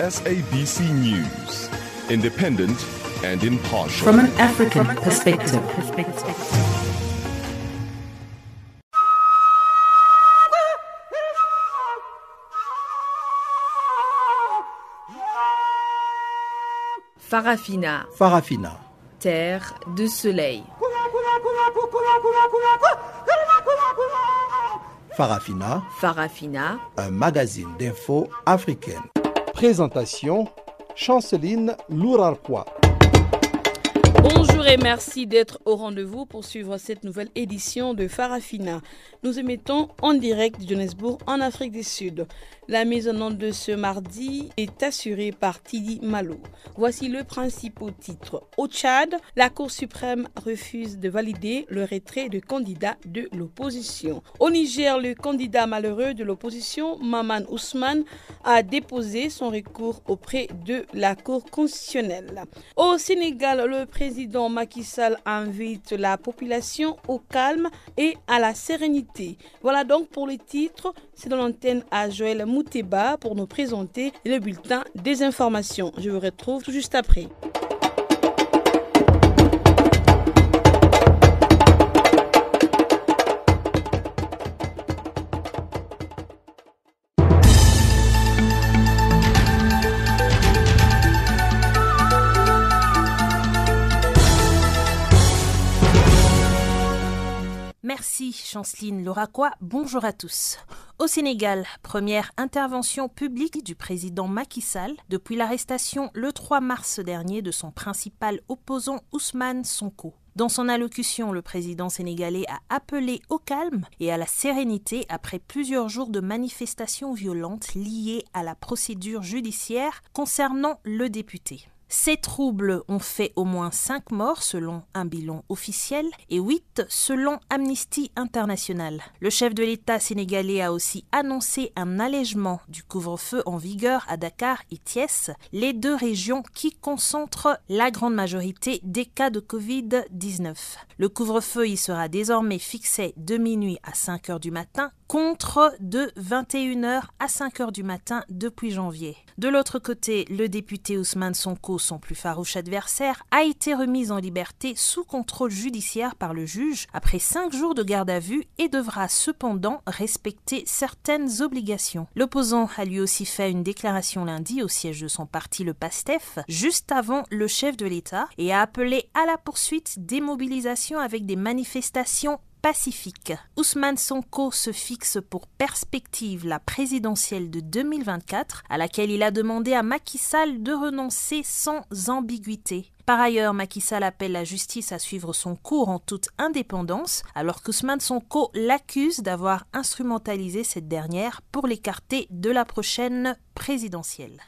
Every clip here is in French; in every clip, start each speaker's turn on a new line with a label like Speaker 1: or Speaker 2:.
Speaker 1: SABC News, independent and impartial.
Speaker 2: From an African perspective.
Speaker 3: Farafina,
Speaker 4: Farafina.
Speaker 3: terre de soleil.
Speaker 4: Farafina,
Speaker 3: Farafina,
Speaker 4: un magazine d'infos africaine.
Speaker 5: Présentation Chanceline Lourarquois.
Speaker 6: Bonjour et merci d'être au rendez-vous pour suivre cette nouvelle édition de Farafina. Nous émettons en direct de Johannesburg en Afrique du Sud. La mise en onde de ce mardi est assurée par Tidi Malo. Voici le principal titre. Au Tchad, la Cour suprême refuse de valider le retrait de candidats de l'opposition. Au Niger, le candidat malheureux de l'opposition, Maman Ousmane, a déposé son recours auprès de la Cour constitutionnelle. Au Sénégal, le président Macky Sall invite la population au calme et à la sérénité. Voilà donc pour le titre. C'est dans l'antenne à Joël Mouteba pour nous présenter le bulletin des informations. Je vous retrouve tout juste après.
Speaker 7: Merci Chanceline Loraquois, bonjour à tous. Au Sénégal, première intervention publique du président Macky Sall depuis l'arrestation le 3 mars dernier de son principal opposant Ousmane Sonko. Dans son allocution, le président sénégalais a appelé au calme et à la sérénité après plusieurs jours de manifestations violentes liées à la procédure judiciaire concernant le député. Ces troubles ont fait au moins 5 morts selon un bilan officiel et 8 selon Amnesty International. Le chef de l'État sénégalais a aussi annoncé un allègement du couvre-feu en vigueur à Dakar et Thiès, les deux régions qui concentrent la grande majorité des cas de Covid-19. Le couvre-feu y sera désormais fixé de minuit à 5 heures du matin contre de 21h à 5h du matin depuis janvier. De l'autre côté, le député Ousmane Sonko, son plus farouche adversaire, a été remis en liberté sous contrôle judiciaire par le juge après 5 jours de garde à vue et devra cependant respecter certaines obligations. L'opposant a lui aussi fait une déclaration lundi au siège de son parti, le PASTEF, juste avant le chef de l'État et a appelé à la poursuite des mobilisations avec des manifestations pacifique. Ousmane Sonko se fixe pour perspective la présidentielle de 2024, à laquelle il a demandé à Macky Sall de renoncer sans ambiguïté. Par ailleurs, Macky Sall appelle la justice à suivre son cours en toute indépendance, alors qu'Ousmane Sonko l'accuse d'avoir instrumentalisé cette dernière pour l'écarter de la prochaine présidentielle.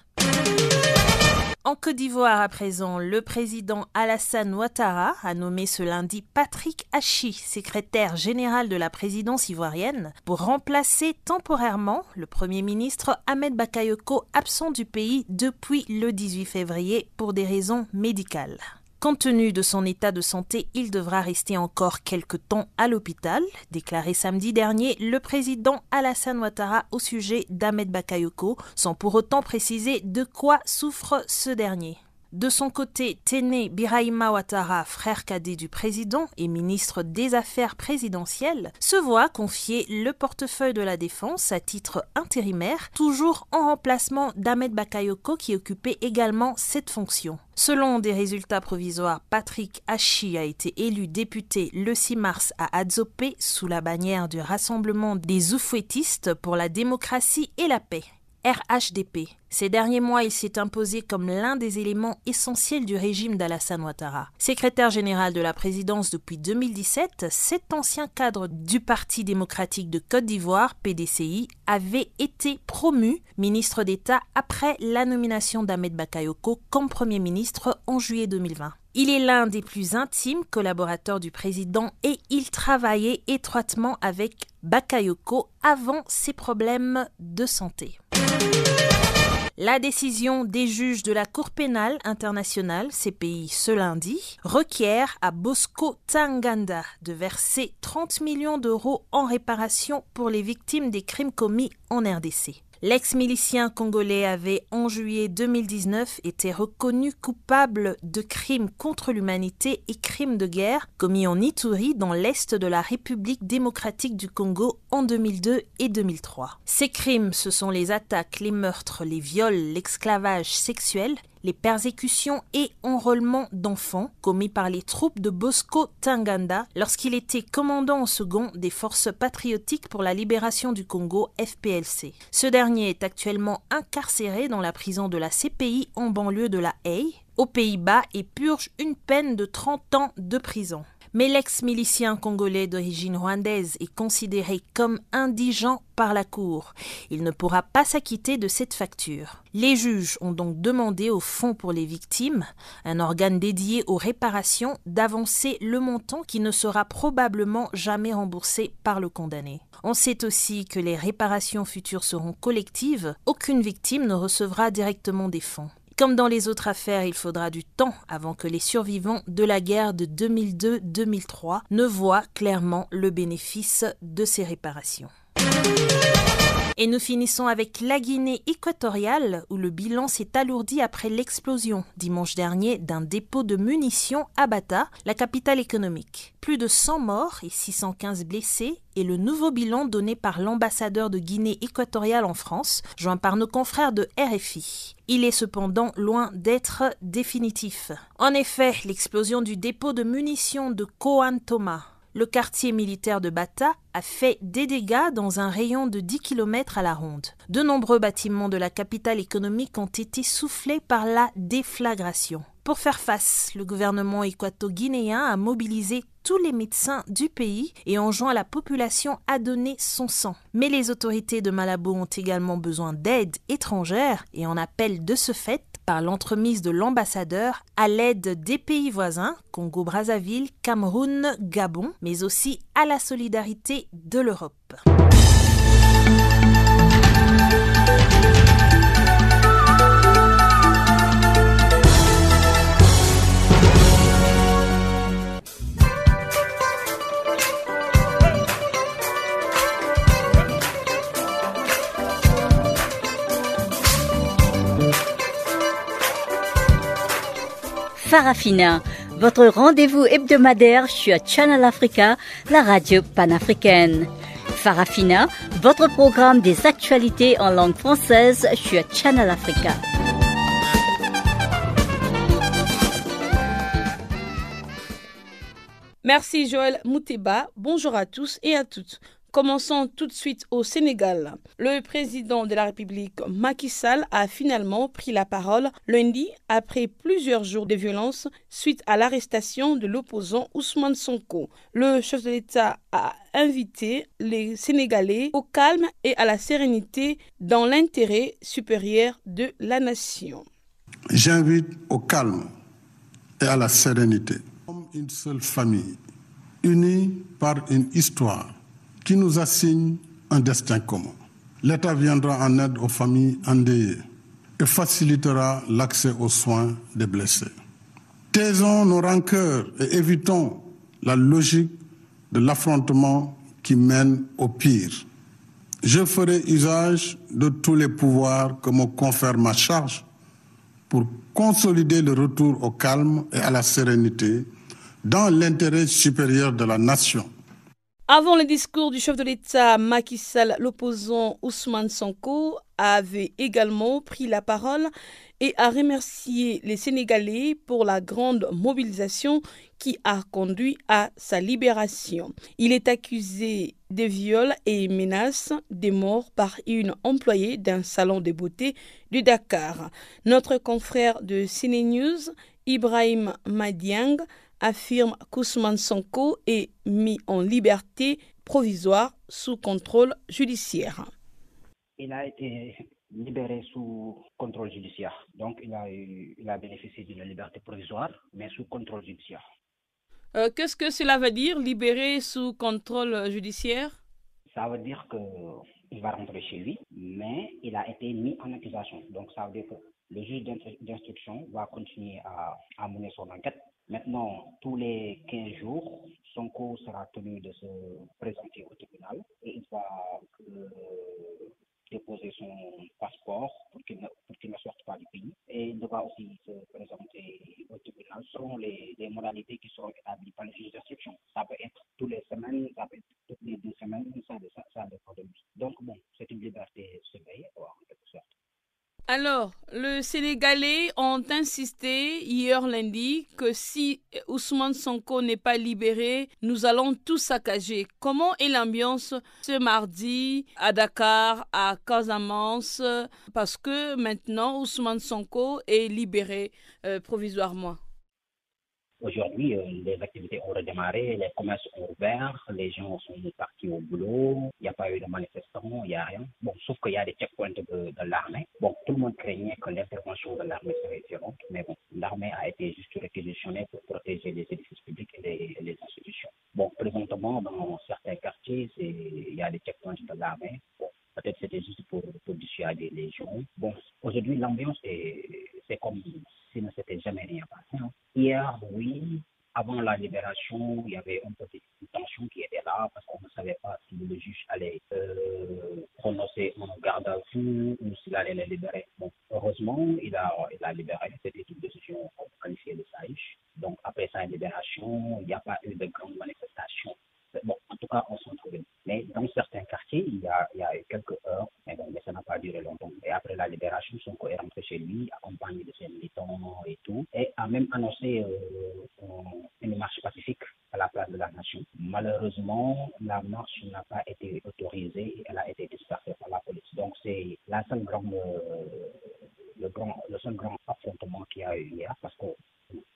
Speaker 7: En Côte d'Ivoire, à présent, le président Alassane Ouattara a nommé ce lundi Patrick Hachi, secrétaire général de la présidence ivoirienne, pour remplacer temporairement le Premier ministre Ahmed Bakayoko, absent du pays depuis le 18 février pour des raisons médicales. Compte tenu de son état de santé, il devra rester encore quelque temps à l'hôpital, déclaré samedi dernier le président Alassane Ouattara au sujet d'Ahmed Bakayoko, sans pour autant préciser de quoi souffre ce dernier. De son côté, Téné Birahima Ouattara, frère cadet du président et ministre des Affaires présidentielles, se voit confier le portefeuille de la défense à titre intérimaire, toujours en remplacement d'Ahmed Bakayoko qui occupait également cette fonction. Selon des résultats provisoires, Patrick Hachi a été élu député le 6 mars à Adzopé sous la bannière du Rassemblement des Oufouettistes pour la démocratie et la paix. RHDP. Ces derniers mois, il s'est imposé comme l'un des éléments essentiels du régime d'Alassane Ouattara. Secrétaire général de la présidence depuis 2017, cet ancien cadre du Parti démocratique de Côte d'Ivoire, PDCI, avait été promu ministre d'État après la nomination d'Ahmed Bakayoko comme Premier ministre en juillet 2020. Il est l'un des plus intimes collaborateurs du président et il travaillait étroitement avec Bakayoko avant ses problèmes de santé. La décision des juges de la Cour pénale internationale, CPI, ce lundi, requiert à Bosco Tanganda de verser 30 millions d'euros en réparation pour les victimes des crimes commis en RDC. L'ex-milicien congolais avait en juillet 2019 été reconnu coupable de crimes contre l'humanité et crimes de guerre commis en Ituri dans l'est de la République démocratique du Congo en 2002 et 2003. Ces crimes, ce sont les attaques, les meurtres, les viols, l'esclavage sexuel, les persécutions et enrôlements d'enfants commis par les troupes de Bosco Tanganda lorsqu'il était commandant en second des forces patriotiques pour la libération du Congo FPLC. Ce dernier est actuellement incarcéré dans la prison de la CPI en banlieue de la Haye, aux Pays-Bas, et purge une peine de 30 ans de prison. Mais l'ex-milicien congolais d'origine rwandaise est considéré comme indigent par la Cour. Il ne pourra pas s'acquitter de cette facture. Les juges ont donc demandé au Fonds pour les victimes, un organe dédié aux réparations, d'avancer le montant qui ne sera probablement jamais remboursé par le condamné. On sait aussi que les réparations futures seront collectives, aucune victime ne recevra directement des fonds. Comme dans les autres affaires, il faudra du temps avant que les survivants de la guerre de 2002-2003 ne voient clairement le bénéfice de ces réparations. Et nous finissons avec la Guinée équatoriale où le bilan s'est alourdi après l'explosion dimanche dernier d'un dépôt de munitions à Bata, la capitale économique. Plus de 100 morts et 615 blessés est le nouveau bilan donné par l'ambassadeur de Guinée équatoriale en France, joint par nos confrères de RFI. Il est cependant loin d'être définitif. En effet, l'explosion du dépôt de munitions de Thomas le quartier militaire de Bata a fait des dégâts dans un rayon de 10 km à la ronde. De nombreux bâtiments de la capitale économique ont été soufflés par la déflagration. Pour faire face, le gouvernement équato-guinéen a mobilisé tous les médecins du pays et enjoint la population à donner son sang. Mais les autorités de Malabo ont également besoin d'aide étrangère et en appellent de ce fait par l'entremise de l'ambassadeur à l'aide des pays voisins, Congo-Brazzaville, Cameroun, Gabon, mais aussi à la solidarité de l'Europe.
Speaker 2: Farafina, votre rendez-vous hebdomadaire sur Channel Africa, la radio panafricaine. Farafina, votre programme des actualités en langue française sur Channel Africa.
Speaker 6: Merci Joël Mouteba. Bonjour à tous et à toutes. Commençons tout de suite au Sénégal. Le président de la République, Macky Sall, a finalement pris la parole lundi après plusieurs jours de violence suite à l'arrestation de l'opposant Ousmane Sonko. Le chef de l'État a invité les Sénégalais au calme et à la sérénité dans l'intérêt supérieur de la nation.
Speaker 8: J'invite au calme et à la sérénité. Comme une seule famille, unie par une histoire qui nous assigne un destin commun. L'État viendra en aide aux familles endeuillées et facilitera l'accès aux soins des blessés. Taisons nos rancœurs et évitons la logique de l'affrontement qui mène au pire. Je ferai usage de tous les pouvoirs que me confère ma charge pour consolider le retour au calme et à la sérénité dans l'intérêt supérieur de la nation.
Speaker 6: Avant le discours du chef de l'État Macky Sall, l'opposant Ousmane Sonko avait également pris la parole et a remercié les Sénégalais pour la grande mobilisation qui a conduit à sa libération. Il est accusé de viols et menaces de mort par une employée d'un salon de beauté de Dakar. Notre confrère de CNews, Ibrahim Madiang, affirme qu'Ousmane Sonko est mis en liberté provisoire sous contrôle judiciaire.
Speaker 9: Il a été libéré sous contrôle judiciaire. Donc, il a, il a bénéficié d'une liberté provisoire, mais sous contrôle judiciaire.
Speaker 6: Euh, Qu'est-ce que cela veut dire, libéré sous contrôle judiciaire?
Speaker 9: Ça veut dire qu'il va rentrer chez lui, mais il a été mis en accusation. Donc, ça veut dire que le juge d'instruction va continuer à, à mener son enquête Maintenant, tous les 15 jours, son sera tenu de se présenter au tribunal et il va, déposer son passeport pour qu'il ne, sorte pas du pays et il devra aussi se présenter au tribunal selon les, modalités qui seront établies par les juges d'instruction. Ça peut être tous les semaines, ça peut être toutes les deux semaines, ça, ça, ça dépend de lui. Donc bon, c'est une liberté surveillée, en quelque sorte.
Speaker 6: Alors, le Sénégalais ont insisté hier lundi que si Ousmane Sonko n'est pas libéré, nous allons tout saccager. Comment est l'ambiance ce mardi à Dakar, à Casamance? Parce que maintenant, Ousmane Sonko est libéré euh, provisoirement.
Speaker 9: Aujourd'hui, euh, les activités ont redémarré, les commerces ont ouvert, les gens sont partis au boulot, il n'y a pas eu de manifestants, il n'y a rien. Bon, sauf qu'il y a des checkpoints de, l'armée. Bon, tout le monde craignait que l'intervention de l'armée serait violente, mais bon, l'armée a été juste réquisitionnée pour protéger les édifices publics et les, les institutions. Bon, présentement, dans certains quartiers, il y a des checkpoints de l'armée. Bon, peut-être c'était juste pour, pour dissuader les gens. Bon, aujourd'hui, l'ambiance, c'est comme s'il ne s'était jamais rien passé. Hein. Hier, oui, avant la libération, il y avait un peu de tension qui était là parce qu'on ne savait pas si le juge allait euh, prononcer un garde à vue ou s'il allait les libérer. Bon, heureusement, il a, il a libéré. C'était une décision qualifiée de sage. Donc, après sa libération, il n'y a pas eu de grandes manifestations. Bon, en tout cas, on s'en trouvait. Mais dans certains quartiers, il y a, il y a eu quelques heures, mais, bon, mais ça n'a pas duré longtemps. Et après la libération, Sonko est rentré lui, accompagné de ses militants et tout, et a même annoncé euh, une marche pacifique à la place de la nation. Malheureusement, la marche n'a pas été autorisée et elle a été dispersée par la police. Donc, c'est la seule grande, euh, le, grand, le seul grand affrontement qu'il y a eu hier, parce que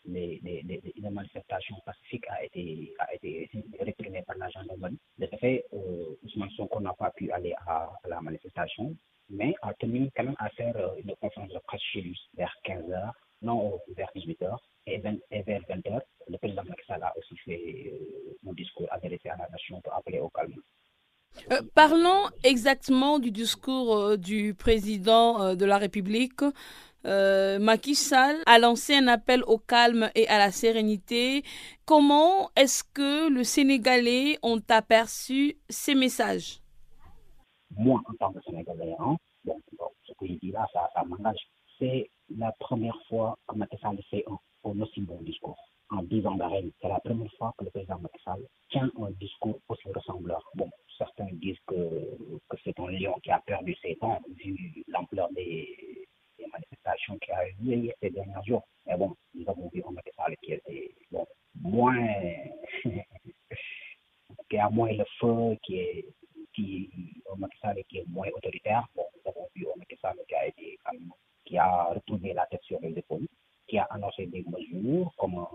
Speaker 9: les, les, les, les manifestations pacifiques a été, a été réprimée par la gendarmerie. De ce fait, euh, Ousmane Sonko n'a pas pu aller à, à, la manifestation, mais a tenu quand même à faire une conférence de presse chez lui vers 15h, non vers 18h, et, 20, et vers 20h. Le président Macky Sall a aussi fait euh, un discours adressé à la nation pour appeler au calme.
Speaker 6: Euh, parlons exactement du discours euh, du président euh, de la République. Macky Sall a lancé un appel au calme et à la sérénité. Comment est-ce que le Sénégalais ont aperçu ces messages?
Speaker 9: Moi, en tant que Sénégalais, hein, ce que je dis là, ça, ça m'engage. C'est la première fois que Macky Sall fait un, aussi bon discours en 10 ans d'arène. C'est la première fois que le président Macky Sall tient un discours aussi ressembleur. Bon, certains disent que, que c'est un lion qui a perdu ses temps, vu l'ampleur des, manifestations qui a eu ces derniers jours. Mais bon, nous avons vu un Macky qui était bon, moins. qui a moins le feu, qui est. Qui, qui est moins autoritaire. Bon, nous avons vu un Macky qui a été qui a retrouvé la tête sur les épaules, qui a annoncé des mesures comme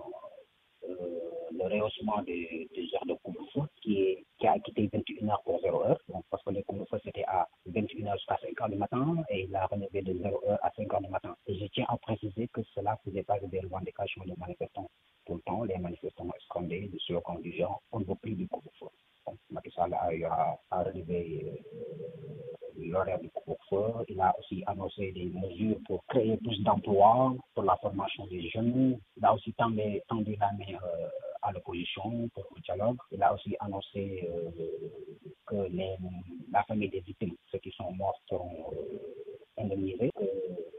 Speaker 9: euh, le rehaussement des, des heures de couvre-feu qui, a quitté 21h pour 0h, donc parce que le couvre-feu c'était à 21h jusqu'à 5h du matin et il a relevé de 0h à 5h du matin. Et je tiens à préciser que cela ne faisait pas des revendications des manifestants. Tout le temps, les manifestants scandaient le slogan du genre on veut plus du couvre-feu. Donc, Macky Sall a relever euh, l'horaire du couvre-feu. Il a aussi annoncé des mesures pour créer plus d'emplois, pour la formation des jeunes. Il a aussi tendu, tendu la main euh, à l'opposition pour le dialogue. Il a aussi annoncé euh, que les, la famille des victimes, ceux qui sont morts, seront indemnisés, que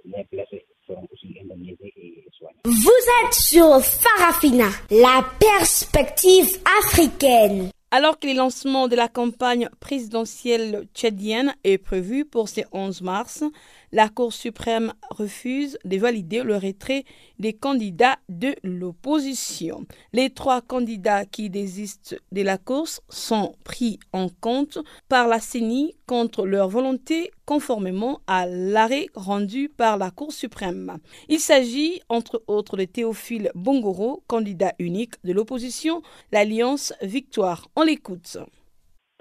Speaker 9: les blessés seront aussi indemnisés et soignés.
Speaker 10: Vous êtes sur Farafina, la perspective africaine.
Speaker 6: Alors que le lancement de la campagne présidentielle tchadienne est prévu pour ce 11 mars, la Cour suprême refuse de valider le retrait des candidats de l'opposition. Les trois candidats qui désistent de la course sont pris en compte par la CENI contre leur volonté conformément à l'arrêt rendu par la Cour suprême. Il s'agit entre autres de Théophile Bongoro, candidat unique de l'opposition, l'Alliance Victoire. On l'écoute.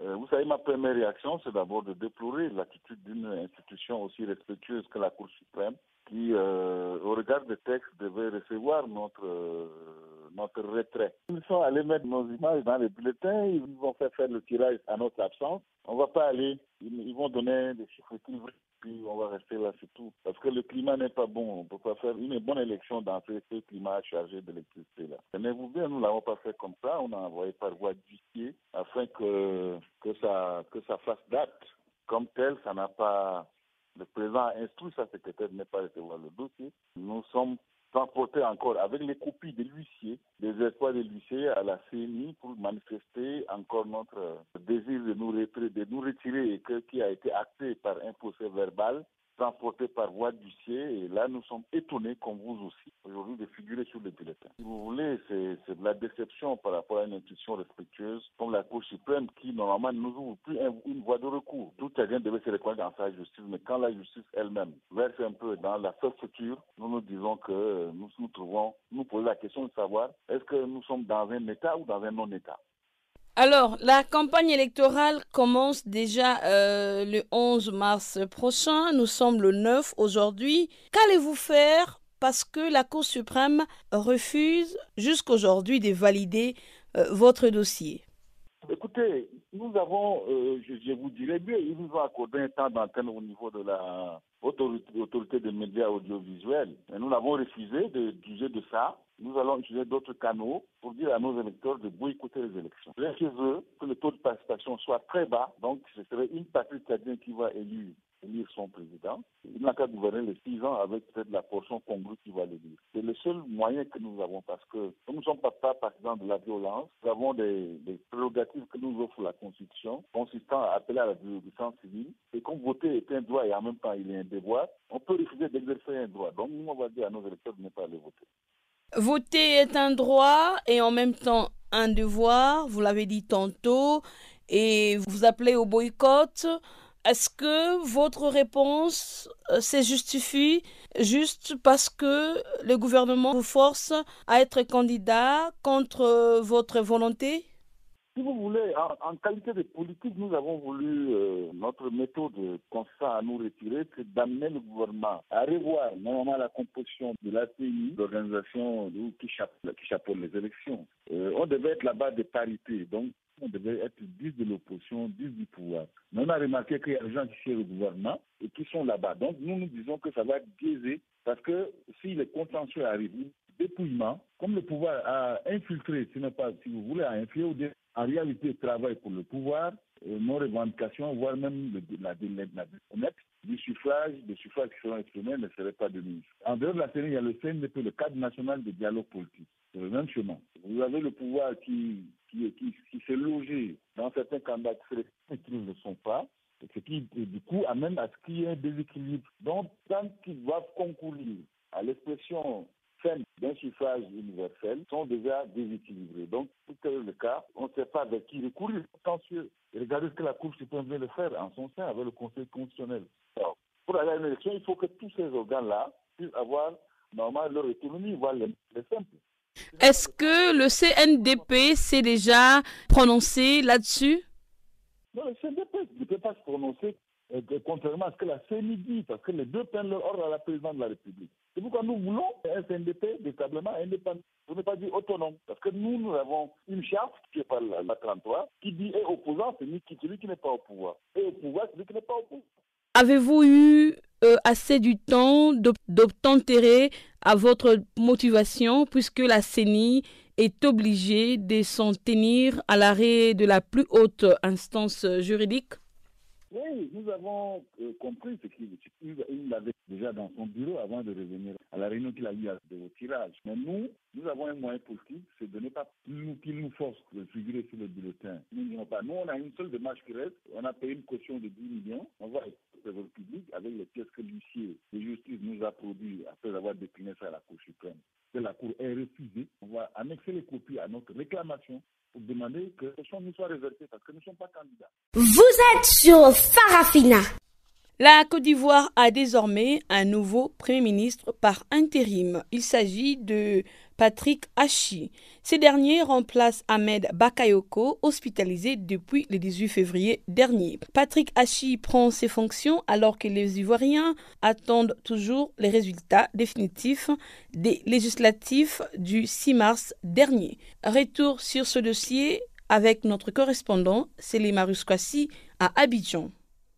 Speaker 11: Vous savez, ma première réaction, c'est d'abord de déplorer l'attitude d'une institution aussi respectueuse que la Cour suprême, qui, euh, au regard des textes, devait recevoir notre, euh, notre retrait. Ils sont allés mettre nos images dans les bulletins, ils vont faire faire le tirage à notre absence. On ne va pas aller, ils, vont donner des chiffres qui puis on va rester là, c'est tout. Parce que le climat n'est pas bon. On ne peut pas faire une bonne élection dans ce, climat chargé d'électricité-là. Tenez-vous bien, nous l'avons pas fait comme ça. On a envoyé par voie d'huissier afin que, que, ça, que ça fasse date comme tel, ça n'a pas. Le président a instruit sa secrétaire de ne pas recevoir le dossier. Nous sommes transportés encore avec les copies de l'huissier, des espoirs de l'huissier à la CNI pour manifester encore notre désir de nous retirer, de nous retirer et que, qui a été acté par un procès verbal transporté par voie d'huissier. Et là, nous sommes étonnés, comme vous aussi, aujourd'hui, de figurer sur le bulletin. Si vous voulez, c'est de la déception par rapport à une institution respectueuse comme la Cour suprême qui, normalement, nous ouvre plus une voie de recours. Tout chacun devait se reconnaître dans sa justice, mais quand la justice elle-même verse un peu dans la future, nous nous disons que nous nous trouvons, nous posons la question de savoir est-ce que nous sommes dans un État ou dans un non-État?
Speaker 6: Alors, la campagne électorale commence déjà euh, le 11 mars prochain. Nous sommes le 9 aujourd'hui. Qu'allez-vous faire parce que la Cour suprême refuse jusqu'aujourd'hui de valider euh, votre dossier?
Speaker 11: Écoutez, nous avons, euh, je, vous dirais bien, ils nous ont accordé un temps d'antenne au niveau de la autorité des médias audiovisuels. Et nous l'avons refusé de juger de ça nous allons utiliser d'autres canaux pour dire à nos électeurs de boycotter les élections. Bien chez eux, que le taux de participation soit très bas, donc ce serait une partie cadienne qui va élire, élire son président. Il n'a qu'à gouverner les six ans avec peut-être la portion congrue qui va l'élire. C'est le seul moyen que nous avons parce que nous ne sommes pas, partisans de la violence. Nous avons des, prérogatives que nous offre la Constitution consistant à appeler à la désobéissance civile. Et comme voter est un droit et en même temps il est un devoir, on peut refuser d'exercer un droit. Donc nous, on va dire à nos électeurs de ne pas aller voter.
Speaker 6: Voter est un droit et en même temps un devoir, vous l'avez dit tantôt, et vous appelez au boycott. Est-ce que votre réponse euh, se justifie juste parce que le gouvernement vous force à être candidat contre euh, votre volonté?
Speaker 11: Si vous voulez, en, qualité de politique, nous avons voulu, euh, notre méthode constant à nous retirer, c'est d'amener le gouvernement à revoir normalement la composition de la l'ACI, l'organisation qui, chapeaute les élections. Euh, on devait être là-bas de parité, donc on devait être 10 de l'opposition, 10 du pouvoir. Mais on a remarqué qu'il y a des gens qui sont au gouvernement et qui sont là-bas. Donc nous, nous disons que ça va être biaisé parce que si les contentieux arrivent, dépouillement, comme le pouvoir a infiltré, si, vous voulez, a infiltré en réalité travaille pour le pouvoir, euh, nos revendications, voire même la, la, du suffrage, des suffrages qui seront exprimés ne seraient pas de mise. En dehors de la CNI, il y a le CNDP, le cadre national de dialogue politique. C'est le même chemin. Vous avez le pouvoir qui, qui, qui, qui s'est logé dans certains candidats qui ne le sont pas, ce qui, du coup, amène à ce qu'il y ait un déséquilibre. Donc, tant qu'ils doivent concourir à l'expression d'un suffrage universel sont déjà déséquilibrés. Donc, tel est le cas, on ne sait pas avec qui recourir. Attention, regardez ce que la Cour suprême vient de faire en son sein avec le Conseil constitutionnel. pour aller à une élection, il faut que tous ces organes-là puissent avoir normalement leur autonomie, voire les, les simples.
Speaker 6: Est-ce que le CNDP s'est déjà prononcé là-dessus?
Speaker 11: Non, le CNDP ne peut pas se prononcer contrairement à ce que la CNI dit, parce que les deux prennent leur ordre à la présidente de la République. C'est pourquoi nous voulons un CNDP véritablement indépendant, pour ne pas dire autonome. Parce que nous, nous avons une charte qui est par la, 33 qui dit et opposant, c'est celui qui n'est pas au pouvoir. Et au pouvoir, celui qui n'est pas au pouvoir.
Speaker 6: Avez-vous eu euh, assez du temps d'obtempérer à votre motivation puisque la CENI est obligée de s'en tenir à l'arrêt de la plus haute instance juridique?
Speaker 11: Oui, nous avons euh, compris ce qu'il avait déjà dans son bureau avant de revenir à la réunion qu'il a eu au tirage. Mais nous, nous avons un moyen politique, c'est de ne pas nous, qu'il nous force de figurer sur le bulletin. Nous n'avons pas. Nous, on a une seule démarche qui reste. On a payé une caution de 10 millions. On va être le public avec les pièces que l'huissier de justice nous a produit après avoir décliné ça à la Cour suprême. La Cour ait refusé. On va annexer les copies à notre réclamation pour demander que ce soit nous soit réservé parce que nous ne sommes pas candidats.
Speaker 10: Vous êtes sur Farafina.
Speaker 6: La Côte d'Ivoire a désormais un nouveau Premier ministre par intérim. Il s'agit de Patrick Hachi. Ces derniers remplacent Ahmed Bakayoko, hospitalisé depuis le 18 février dernier. Patrick Hachi prend ses fonctions alors que les Ivoiriens attendent toujours les résultats définitifs des législatifs du 6 mars dernier. Retour sur ce dossier avec notre correspondant Selima Ruskwasi à Abidjan.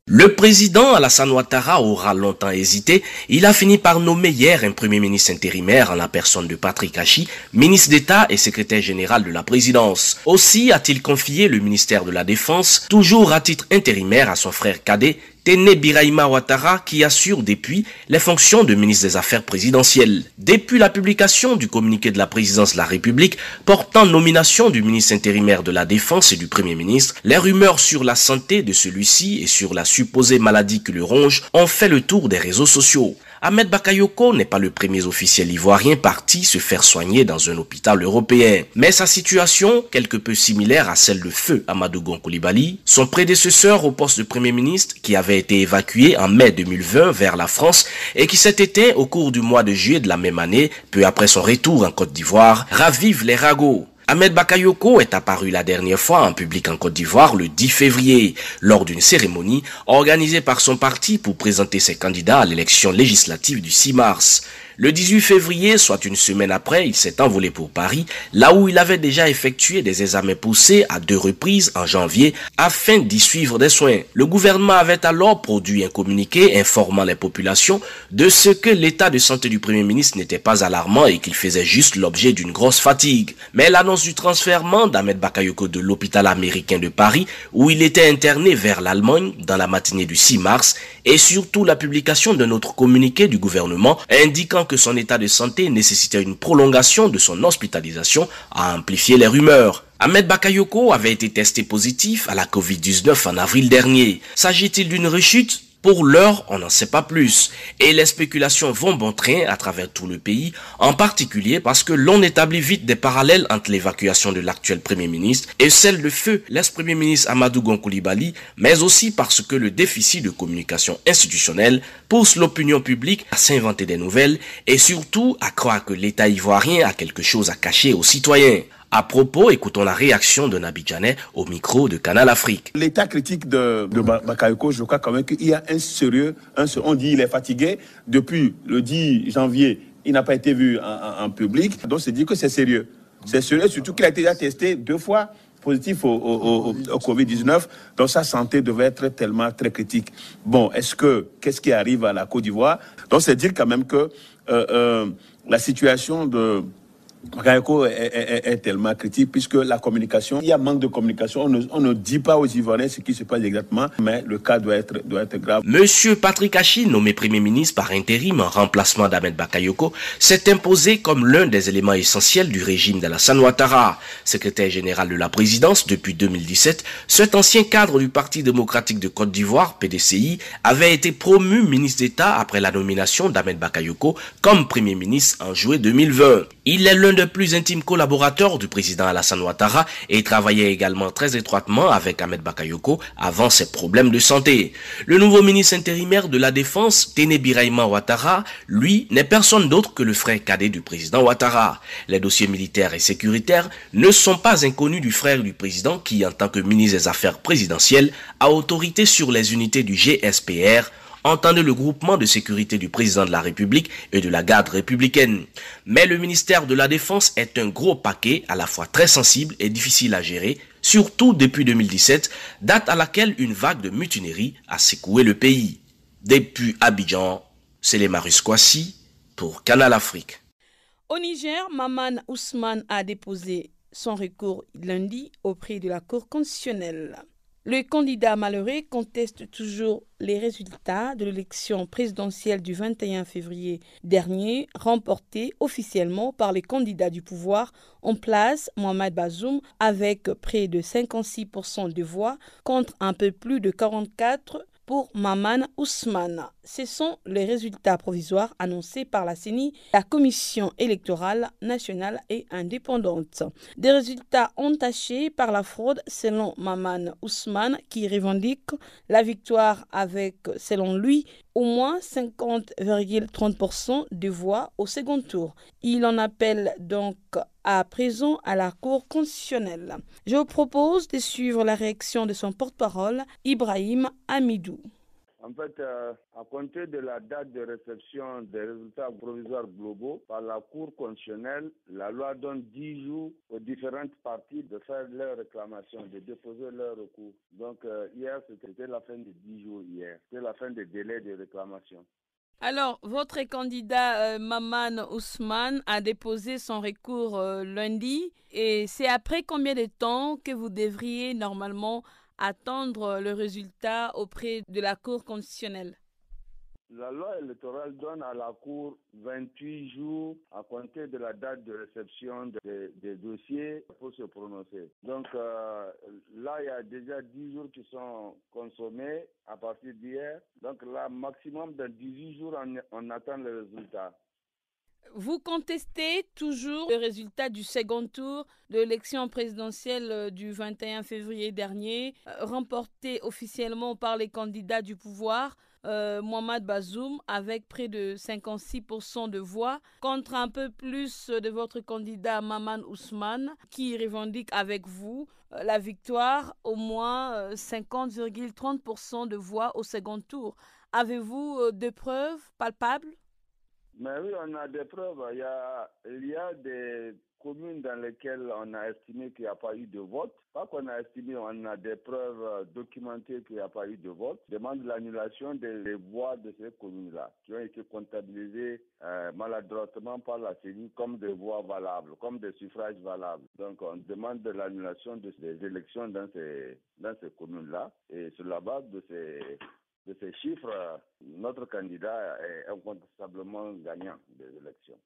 Speaker 12: Le président Alassane Ouattara aura longtemps hésité. Il a fini par nommer hier un premier ministre intérimaire en la personne de Patrick Hachi, ministre d'État et secrétaire général de la présidence. Aussi a-t-il confié le ministère de la Défense, toujours à titre intérimaire à son frère cadet, Téné Biraima Ouattara qui assure depuis les fonctions de ministre des Affaires présidentielles. Depuis la publication du communiqué de la présidence de la République portant nomination du ministre intérimaire de la Défense et du Premier ministre, les rumeurs sur la santé de celui-ci et sur la supposée maladie que le ronge ont fait le tour des réseaux sociaux. Ahmed Bakayoko n'est pas le premier officiel ivoirien parti se faire soigner dans un hôpital européen. Mais sa situation, quelque peu similaire à celle de feu Amadou Koulibaly, son prédécesseur au poste de premier ministre qui avait été évacué en mai 2020 vers la France et qui s'est éteint au cours du mois de juillet de la même année, peu après son retour en Côte d'Ivoire, ravive les ragots. Ahmed Bakayoko est apparu la dernière fois en public en Côte d'Ivoire le 10 février, lors d'une cérémonie organisée par son parti pour présenter ses candidats à l'élection législative du 6 mars. Le 18 février, soit une semaine après, il s'est envolé pour Paris, là où il avait déjà effectué des examens poussés à deux reprises en janvier afin d'y suivre des soins. Le gouvernement avait alors produit un communiqué informant les populations de ce que l'état de santé du Premier ministre n'était pas alarmant et qu'il faisait juste l'objet d'une grosse fatigue. Mais l'annonce du transfert d'Ahmed Bakayoko de l'hôpital américain de Paris, où il était interné vers l'Allemagne dans la matinée du 6 mars, et surtout la publication d'un autre communiqué du gouvernement indiquant que son état de santé nécessitait une prolongation de son hospitalisation, a amplifié les rumeurs. Ahmed Bakayoko avait été testé positif à la Covid-19 en avril dernier. S'agit-il d'une rechute? Pour l'heure, on n'en sait pas plus. Et les spéculations vont bon train à travers tout le pays, en particulier parce que l'on établit vite des parallèles entre l'évacuation de l'actuel Premier ministre et celle de feu l'ex-Premier ministre Amadou Gonkoulibaly, mais aussi parce que le déficit de communication institutionnelle pousse l'opinion publique à s'inventer des nouvelles et surtout à croire que l'État ivoirien a quelque chose à cacher aux citoyens. À propos, écoutons la réaction de Nabidjanais au micro de Canal Afrique.
Speaker 13: L'état critique de, de Bakayoko, je crois quand même qu'il y a un sérieux, on dit il est fatigué. Depuis le 10 janvier, il n'a pas été vu en, public. Donc c'est dit que c'est sérieux. C'est sérieux, surtout qu'il a été déjà testé deux fois positif au, Covid-19, donc sa santé devait être tellement très critique. Bon, est-ce que, qu'est-ce qui arrive à la Côte d'Ivoire? Donc c'est dire quand même que euh, euh, la situation de Bakayoko est, tellement critique puisque la communication, il y a manque de communication. On ne, dit pas aux Ivoiriens ce qui se passe exactement, mais le cas doit être, doit être grave.
Speaker 12: Monsieur Patrick Hachi, nommé Premier ministre par intérim en remplacement d'Ahmed Bakayoko, s'est imposé comme l'un des éléments essentiels du régime d'Alassane Ouattara. Secrétaire général de la présidence depuis 2017, cet ancien cadre du Parti démocratique de Côte d'Ivoire, PDCI, avait été promu ministre d'État après la nomination d'Ahmed Bakayoko comme Premier ministre en juillet 2020. Il est l'un des plus intimes collaborateurs du président Alassane Ouattara et travaillait également très étroitement avec Ahmed Bakayoko avant ses problèmes de santé. Le nouveau ministre intérimaire de la Défense, Téné Biraima Ouattara, lui, n'est personne d'autre que le frère cadet du président Ouattara. Les dossiers militaires et sécuritaires ne sont pas inconnus du frère du président qui, en tant que ministre des Affaires présidentielles, a autorité sur les unités du GSPR entendez le groupement de sécurité du président de la République et de la garde républicaine. Mais le ministère de la Défense est un gros paquet à la fois très sensible et difficile à gérer, surtout depuis 2017, date à laquelle une vague de mutinerie a secoué le pays. Depuis Abidjan, c'est les Marus pour Canal Afrique.
Speaker 6: Au Niger, Maman Ousmane a déposé son recours lundi auprès de la Cour constitutionnelle. Le candidat malheureux conteste toujours les résultats de l'élection présidentielle du 21 février dernier, remportée officiellement par les candidats du pouvoir en place, Mohamed Bazoum, avec près de 56% de voix contre un peu plus de 44% pour Maman Ousmane. Ce sont les résultats provisoires annoncés par la CENI, la Commission électorale nationale et indépendante. Des résultats entachés par la fraude selon Maman Ousmane qui revendique la victoire avec, selon lui, au moins 50,30% de voix au second tour. Il en appelle donc à présent à la Cour constitutionnelle. Je vous propose de suivre la réaction de son porte-parole, Ibrahim Amidou.
Speaker 14: En fait, euh, à compter de la date de réception des résultats provisoires globaux par la Cour constitutionnelle, la loi donne 10 jours aux différentes parties de faire leur réclamation, de déposer leur recours. Donc, euh, hier, c'était la fin de 10 jours hier. C'était la fin des délais de réclamation.
Speaker 6: Alors, votre candidat euh, Maman Ousmane a déposé son recours lundi et c'est après combien de temps que vous devriez normalement attendre le résultat auprès de la Cour constitutionnelle
Speaker 14: la loi électorale donne à la Cour 28 jours à compter de la date de réception des, dossiers pour se prononcer. Donc euh, là, il y a déjà 10 jours qui sont consommés à partir d'hier. Donc là, maximum de 18 jours, on, on attend le résultat.
Speaker 6: Vous contestez toujours le résultat du second tour de l'élection présidentielle euh, du 21 février dernier, euh, remporté officiellement par les candidats du pouvoir, euh, Mohamed Bazoum, avec près de 56% de voix, contre un peu plus de votre candidat Maman Ousmane, qui revendique avec vous la victoire, au moins 50,30% de voix au second tour. Avez-vous des preuves palpables?
Speaker 14: Mais oui, on a des preuves. Il y a, il y a des communes dans lesquelles on a estimé qu'il n'y a pas eu de vote. Pas qu'on a estimé, on a des preuves documentées qu'il n'y a pas eu de vote. Demande l'annulation des voix de ces communes-là, qui ont été comptabilisées euh, maladroitement par la CENI comme des voix valables, comme des suffrages valables. Donc on demande de l'annulation des élections dans ces, dans ces communes-là. Et sur la base de ces de ces chiffres, notre candidat est incontestablement gagnant des élections.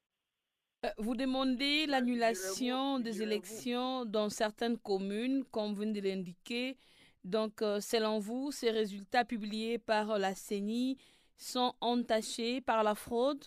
Speaker 6: Euh, vous demandez l'annulation des élections dans certaines communes, comme vous venez de l'indiquer. Donc, euh, selon vous, ces résultats publiés par la CENI sont entachés par la fraude?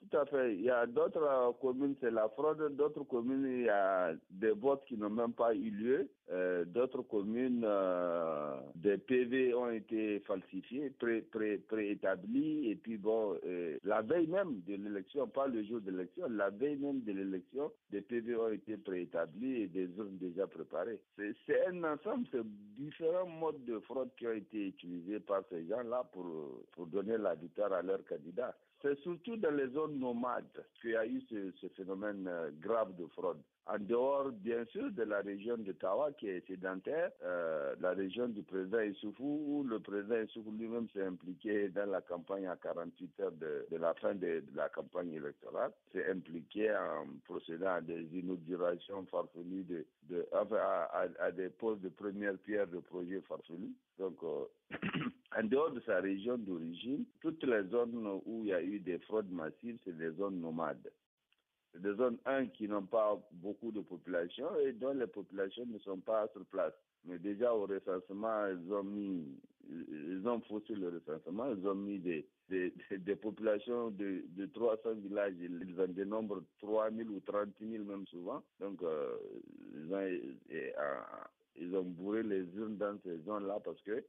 Speaker 14: Tout à fait. Il y a d'autres euh, communes, c'est la fraude. D'autres communes, il y a des votes qui n'ont même pas eu lieu. Euh, d'autres communes, euh, des PV ont été falsifiés, préétablis. Pré, et puis bon, la veille même de l'élection, pas le jour de l'élection, la veille même de l'élection, des PV ont été préétablis et des urnes déjà préparées. C'est un ensemble, c'est différents modes de fraude qui ont été utilisés par ces gens-là pour, pour donner la victoire à leur candidat. C'est surtout dans les zones nomades qu'il y a eu ce, phénomène euh, grave de fraude. En dehors, bien sûr, de la région de Tawa qui est sédentaire, euh, la région du président Issoufou, où le président Issoufou lui-même s'est impliqué dans la campagne à 48 heures de, la fin de, la campagne électorale, s'est impliqué en procédant à des inaugurations farfelues, de, de, à, des postes de première pierre de projets farfelus. Donc, euh, en dehors de sa région d'origine, toutes les zones où il y a eu des fraudes massives, c'est des zones nomades. C'est des zones, un, qui n'ont pas beaucoup de population et dont les populations ne sont pas sur place. Mais déjà au recensement, ils ont mis, ils ont faussé le recensement, ils ont mis des, des, des populations de, de 300 villages, ils ont des nombres 3 000 ou 30 000 même souvent. Donc, euh, ils ont, ils ont bourré les urnes dans ces zones-là parce qu'ils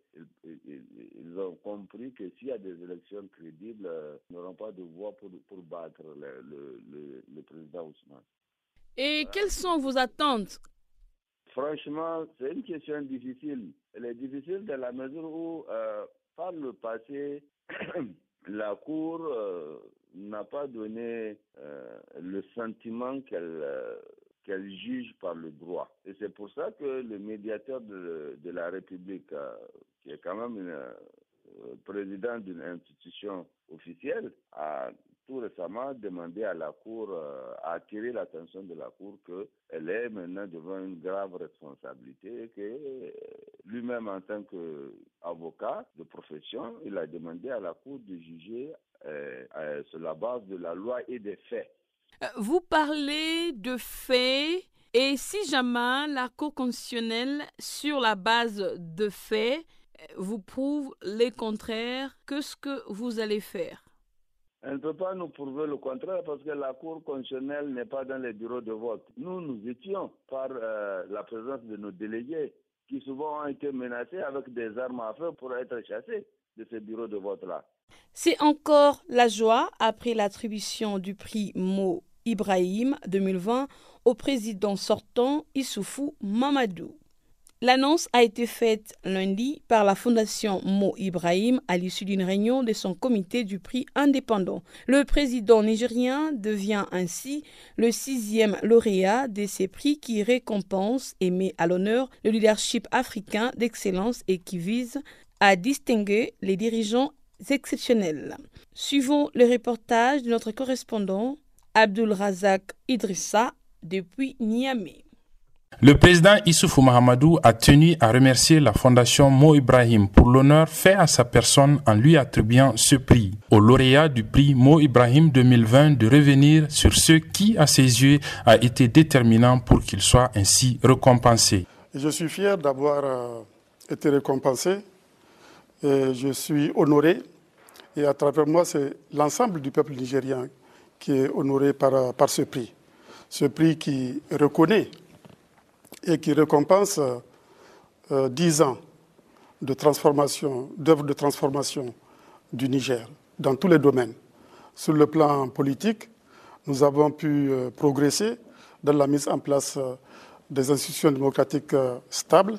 Speaker 14: ils, ont compris que s'il y a des élections crédibles, euh, ils n'auront pas de voix pour, pour battre le, le, le, président Ousmane.
Speaker 6: Et quelles sont vos attentes?
Speaker 14: Franchement, c'est une question difficile. Elle est difficile dans la mesure où, euh, par le passé, la Cour euh, n'a pas donné le sentiment qu'elle qu'elle juge par le droit. Et c'est pour ça que le médiateur de, de la République, euh, qui est quand même une, euh, président d'une institution officielle, a tout récemment demandé à la Cour, euh, a attiré l'attention de la Cour qu'elle est maintenant devant une grave responsabilité et que lui-même, en tant qu'avocat de profession, il a demandé à la Cour de juger sur la base de la loi et des faits.
Speaker 6: Euh, vous parlez de faits et si jamais la Cour constitutionnelle, sur la base de faits, vous prouve les contraires, qu'est-ce que vous allez faire?
Speaker 14: Elle ne peut pas nous prouver le contraire parce que la Cour constitutionnelle n'est pas dans les bureaux de vote. Nous, nous étions par euh, la présence de nos délégués qui souvent ont été menacés avec des armes à feu pour être chassés de ces bureaux de vote-là.
Speaker 6: C'est encore la joie après l'attribution du prix Mo Ibrahim 2020 au président sortant Issoufou Mamadou. L'annonce a été faite lundi par la Fondation Mo Ibrahim à l'issue d'une réunion de son comité du prix indépendant. Le président nigérien devient ainsi le sixième lauréat de ces prix qui récompensent et met à l'honneur le leadership africain d'excellence et qui vise à distinguer les dirigeants exceptionnels. Suivons le reportage de notre correspondant Abdul Razak Idrissa depuis Niamey.
Speaker 15: Le président Issoufou Mahamadou a tenu à remercier la fondation Mo Ibrahim pour l'honneur fait à sa personne en lui attribuant ce prix. Au lauréat du prix Mo Ibrahim 2020 de revenir sur ce qui, à ses yeux, a été déterminant pour qu'il soit ainsi récompensé.
Speaker 16: Je suis fier d'avoir euh, été récompensé je suis honoré. Et à travers moi, c'est l'ensemble du peuple nigérien qui est honoré par, par ce prix. Ce prix qui reconnaît et qui récompense euh, dix ans de transformation, d'œuvres de transformation du Niger dans tous les domaines. Sur le plan politique, nous avons pu euh, progresser dans la mise en place euh, des institutions démocratiques stables.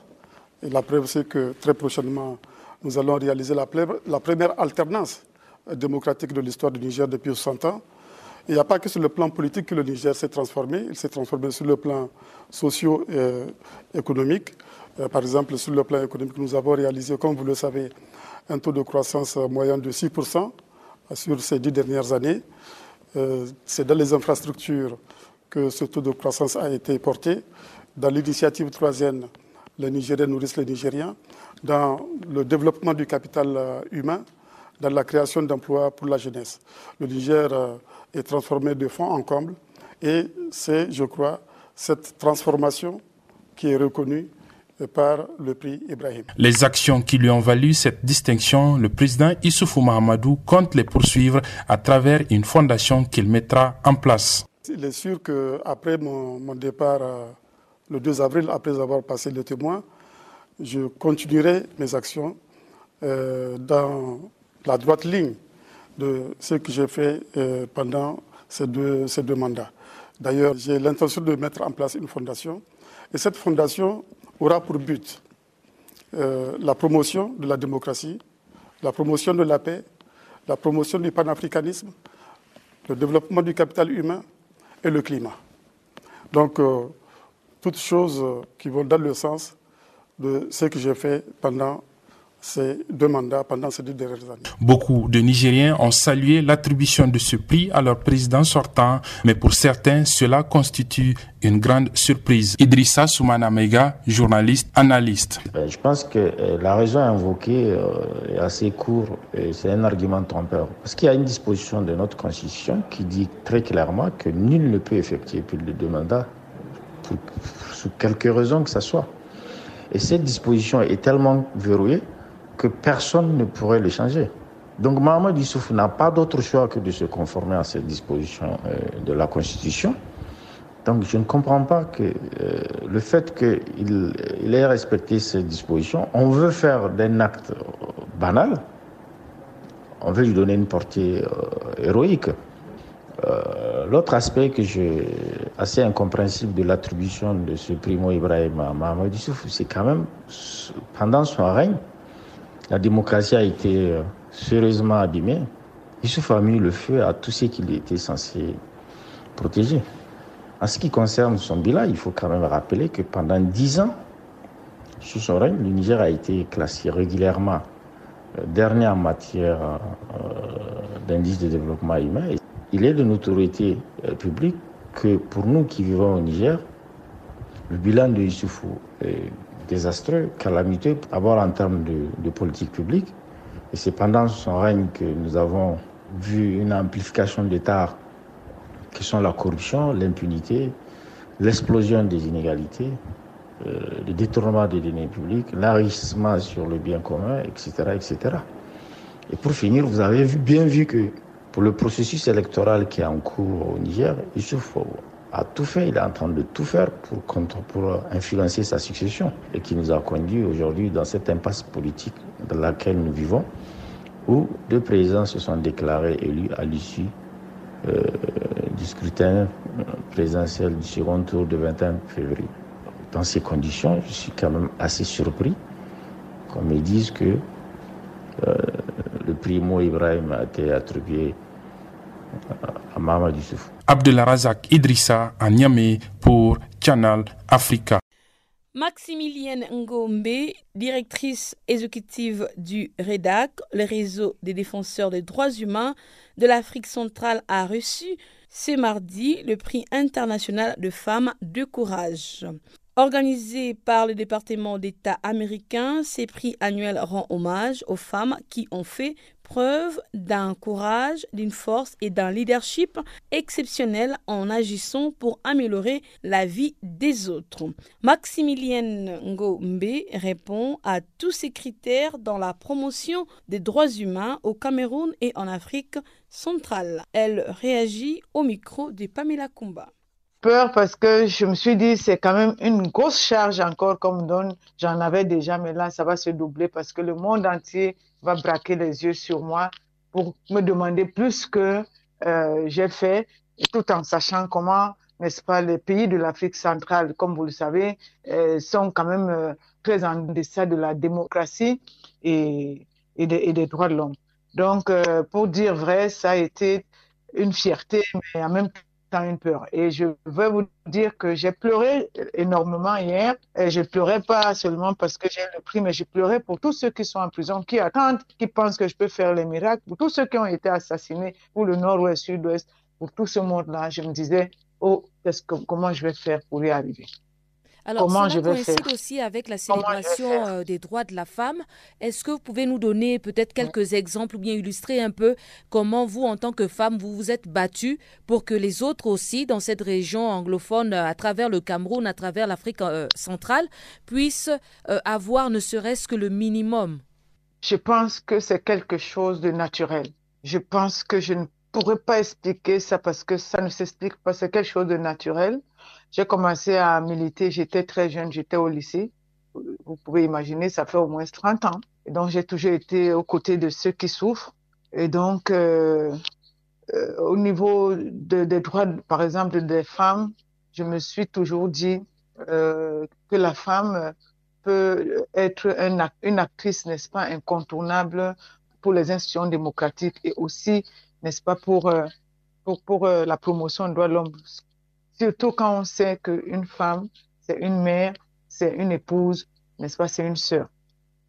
Speaker 16: Et la preuve, c'est que très prochainement, nous allons réaliser la, première alternance démocratique de l'histoire du Niger depuis 60 ans. Il n'y a pas que sur le plan politique que le Niger s'est transformé, il s'est transformé sur le plan socio-économique. Euh, par exemple, sur le plan économique, nous avons réalisé, comme vous le savez, un taux de croissance moyen de 6% sur ces dix dernières années. Euh, c'est dans les infrastructures que ce taux de croissance a été porté. Dans l'initiative troisième, les Nigériens nourrissent les Nigériens. Dans le développement du capital euh, humain, dans la création d'emplois pour la jeunesse. Le Niger est transformé de fond en comble et c'est, je crois, cette transformation qui est reconnue par le prix Ibrahim.
Speaker 15: Les actions qui lui ont valu cette distinction, le président Issoufou Mahamadou compte les poursuivre à travers une fondation qu'il mettra en place.
Speaker 16: Il est sûr qu'après mon, mon, départ, euh, le 2 avril, après avoir passé le témoin, je continuerai mes actions euh, dans la droite ligne de ce que j'ai fait euh, pendant ces deux, ces deux mandats. D'ailleurs, j'ai l'intention de mettre en place une fondation. Et cette fondation aura pour but euh, la promotion de la démocratie, la promotion de la paix, la promotion du panafricanisme, le développement du capital humain et le climat. Donc, toutes choses qui vont dans le sens de ce que j'ai fait pendant ces deux mandats pendant ces deux dernières années.
Speaker 15: Beaucoup de Nigériens ont salué l'attribution de ce prix à leur président sortant, mais pour certains, cela constitue une grande surprise. Idrissa Soumana Mega, journaliste, analyste.
Speaker 17: Euh, je pense que euh, la raison invoquée euh, est assez courte et c'est un argument trompeur. Parce qu'il y a une disposition de notre Constitution qui dit très clairement que nul ne peut effectuer plus de deux mandats, pour, sous quelque raison que ce soit. Et cette disposition est tellement verrouillée que personne ne pourrait le changer. Donc Mohamed Youssouf n'a pas d'autre choix que de se conformer à cette disposition euh, de la Constitution. Donc je ne comprends pas que euh, le fait qu'il il ait respecté ces dispositions, on veut faire d'un acte banal, on veut lui donner une portée euh, héroïque. L'autre aspect que je assez incompréhensible de l'attribution de ce primo Ibrahim à Mohamed Youssouf, c'est quand même pendant son règne, la démocratie a été euh, sérieusement abîmée. Youssouf a mis le feu à tout ce qu'il était censé protéger. En ce qui concerne son bilan, il faut quand même rappeler que pendant dix ans, sous son règne, le Niger a été classé régulièrement euh, dernier en matière euh, d'indice de développement humain. Il est de notoriété publique que pour nous qui vivons au Niger, le bilan de Youssoufou est désastreux, calamiteux, d'abord en termes de, politique publique. Et c'est pendant son règne que nous avons vu une amplification d'états qui sont la corruption, l'impunité, l'explosion des inégalités, euh, le détournement des données publiques, l'enrichissement sur le bien commun, etc., etc. Et pour finir, vous avez bien vu que pour le processus électoral qui est en cours au Niger, faut a tout fait, il est en train de tout faire pour, pour influencer sa succession et qui nous a conduit aujourd'hui dans cette impasse politique dans laquelle nous vivons, où deux présidents se sont déclarés élus à l'issue euh, du scrutin présidentiel du second tour de 21 février. dans ces conditions, je suis quand même assez surpris qu'on me dise que euh, le prix Mo Ibrahim a été attribué à Mamadou Youssouf.
Speaker 15: Abdelarazak Idrissa à Niamey pour Channel Africa.
Speaker 6: Maximilienne Ngombe, directrice exécutive du REDAC, le réseau des défenseurs des droits humains de l'Afrique centrale, a reçu ce mardi le prix international de femmes de courage. Organisé par le département d'État américain, ces prix annuels rendent hommage aux femmes qui ont fait preuve d'un courage, d'une force et d'un leadership exceptionnel en agissant pour améliorer la vie des autres. Maximilienne Ngombe répond à tous ces critères dans la promotion des droits humains au Cameroun et en Afrique centrale. Elle réagit au micro de Pamela Kumba
Speaker 18: peur parce que je me suis dit c'est quand même une grosse charge encore comme donne. J'en avais déjà, mais là ça va se doubler parce que le monde entier va braquer les yeux sur moi pour me demander plus que euh, j'ai fait, tout en sachant comment, n'est-ce pas, les pays de l'Afrique centrale, comme vous le savez, euh, sont quand même euh, très en deçà de la démocratie et, et, et des droits de l'homme. Donc, euh, pour dire vrai, ça a été une fierté, mais en même temps une peur. Et je veux vous dire que j'ai pleuré énormément hier. Et je pleurais pas seulement parce que j'ai le prix, mais j'ai pleuré pour tous ceux qui sont en prison, qui attendent, qui pensent que je peux faire les miracles, pour tous ceux qui ont été assassinés, pour le nord-ouest, sud-ouest, pour tout ce monde-là. Je me disais, oh, que, comment je vais faire pour y arriver?
Speaker 19: Alors, Comment cela je vais coïncide faire aussi avec la célébration euh, des droits de la femme. Est-ce que vous pouvez nous donner peut-être quelques exemples ou bien illustrer un peu comment vous, en tant que femme, vous vous êtes battue pour que les autres aussi, dans cette région anglophone, à travers le Cameroun, à travers l'Afrique euh, centrale, puissent euh, avoir ne serait-ce que le minimum?
Speaker 18: Je pense que c'est quelque chose de naturel. Je pense que je ne pourrais pas expliquer ça parce que ça ne s'explique pas. C'est quelque chose de naturel. J'ai commencé à militer, j'étais très jeune, j'étais au lycée. Vous pouvez imaginer, ça fait au moins 30 ans. Donc, j'ai toujours été aux côtés de ceux qui souffrent. Et donc, euh, euh, au niveau de, des droits, par exemple, des femmes, je me suis toujours dit euh, que la femme peut être une, actrice, n'est-ce pas, incontournable pour les institutions démocratiques et aussi, n'est-ce pas, pour, pour, la promotion des droits de l'homme Surtout quand on sait qu'une femme, c'est une mère, c'est une épouse, n'est-ce pas, c'est une sœur.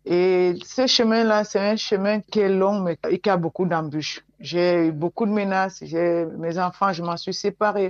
Speaker 18: Et ce chemin-là, c'est un chemin qui est long, mais qui a beaucoup d'embûches. J'ai eu beaucoup de menaces. Mes enfants, je m'en suis séparée.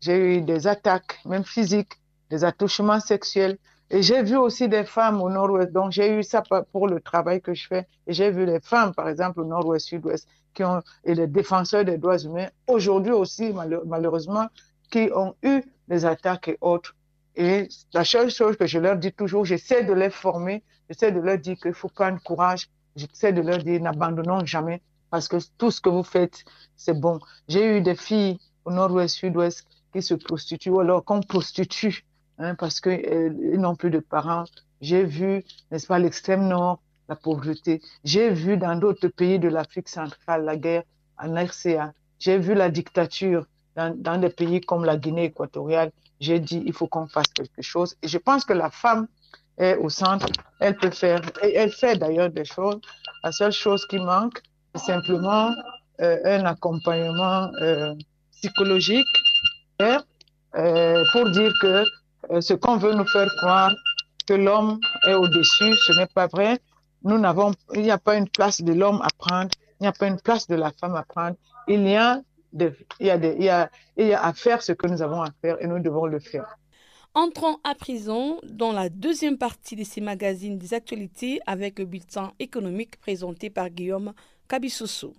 Speaker 18: J'ai eu des attaques, même physiques, des attouchements sexuels. Et j'ai vu aussi des femmes au nord-ouest. Donc, j'ai eu ça pour le travail que je fais. Et j'ai vu des femmes, par exemple, au nord-ouest, sud-ouest, qui ont, et les défenseurs des droits humains. Aujourd'hui aussi, malheureusement, qui ont eu des attaques et autres. Et la seule chose que je leur dis toujours, j'essaie de les former, j'essaie de leur dire qu'il faut prendre courage, j'essaie de leur dire n'abandonnons jamais parce que tout ce que vous faites, c'est bon. J'ai eu des filles au nord-ouest, sud-ouest qui se prostituent ou alors qu'on prostitue hein, parce qu'ils euh, n'ont plus de parents. J'ai vu, n'est-ce pas, l'extrême nord, la pauvreté. J'ai vu dans d'autres pays de l'Afrique centrale la guerre en RCA. J'ai vu la dictature dans, des pays comme la Guinée équatoriale, j'ai dit il faut qu'on fasse quelque chose. Je pense que la femme est au centre, elle peut faire, et elle fait d'ailleurs des choses. La seule chose qui manque, c'est simplement euh, un accompagnement euh, psychologique euh, pour dire que ce qu'on veut nous faire croire, que l'homme est au-dessus, ce n'est pas vrai. Nous n'avons, il n'y a pas une place de l'homme à prendre, il n'y a pas une place de la femme à prendre. Il y a il, y a il, y a, à faire ce que nous avons à faire et nous devons le faire.
Speaker 6: Entrons à prison dans la deuxième partie de ces magazines des actualités avec le bulletin économique présenté par Guillaume Kabissoso.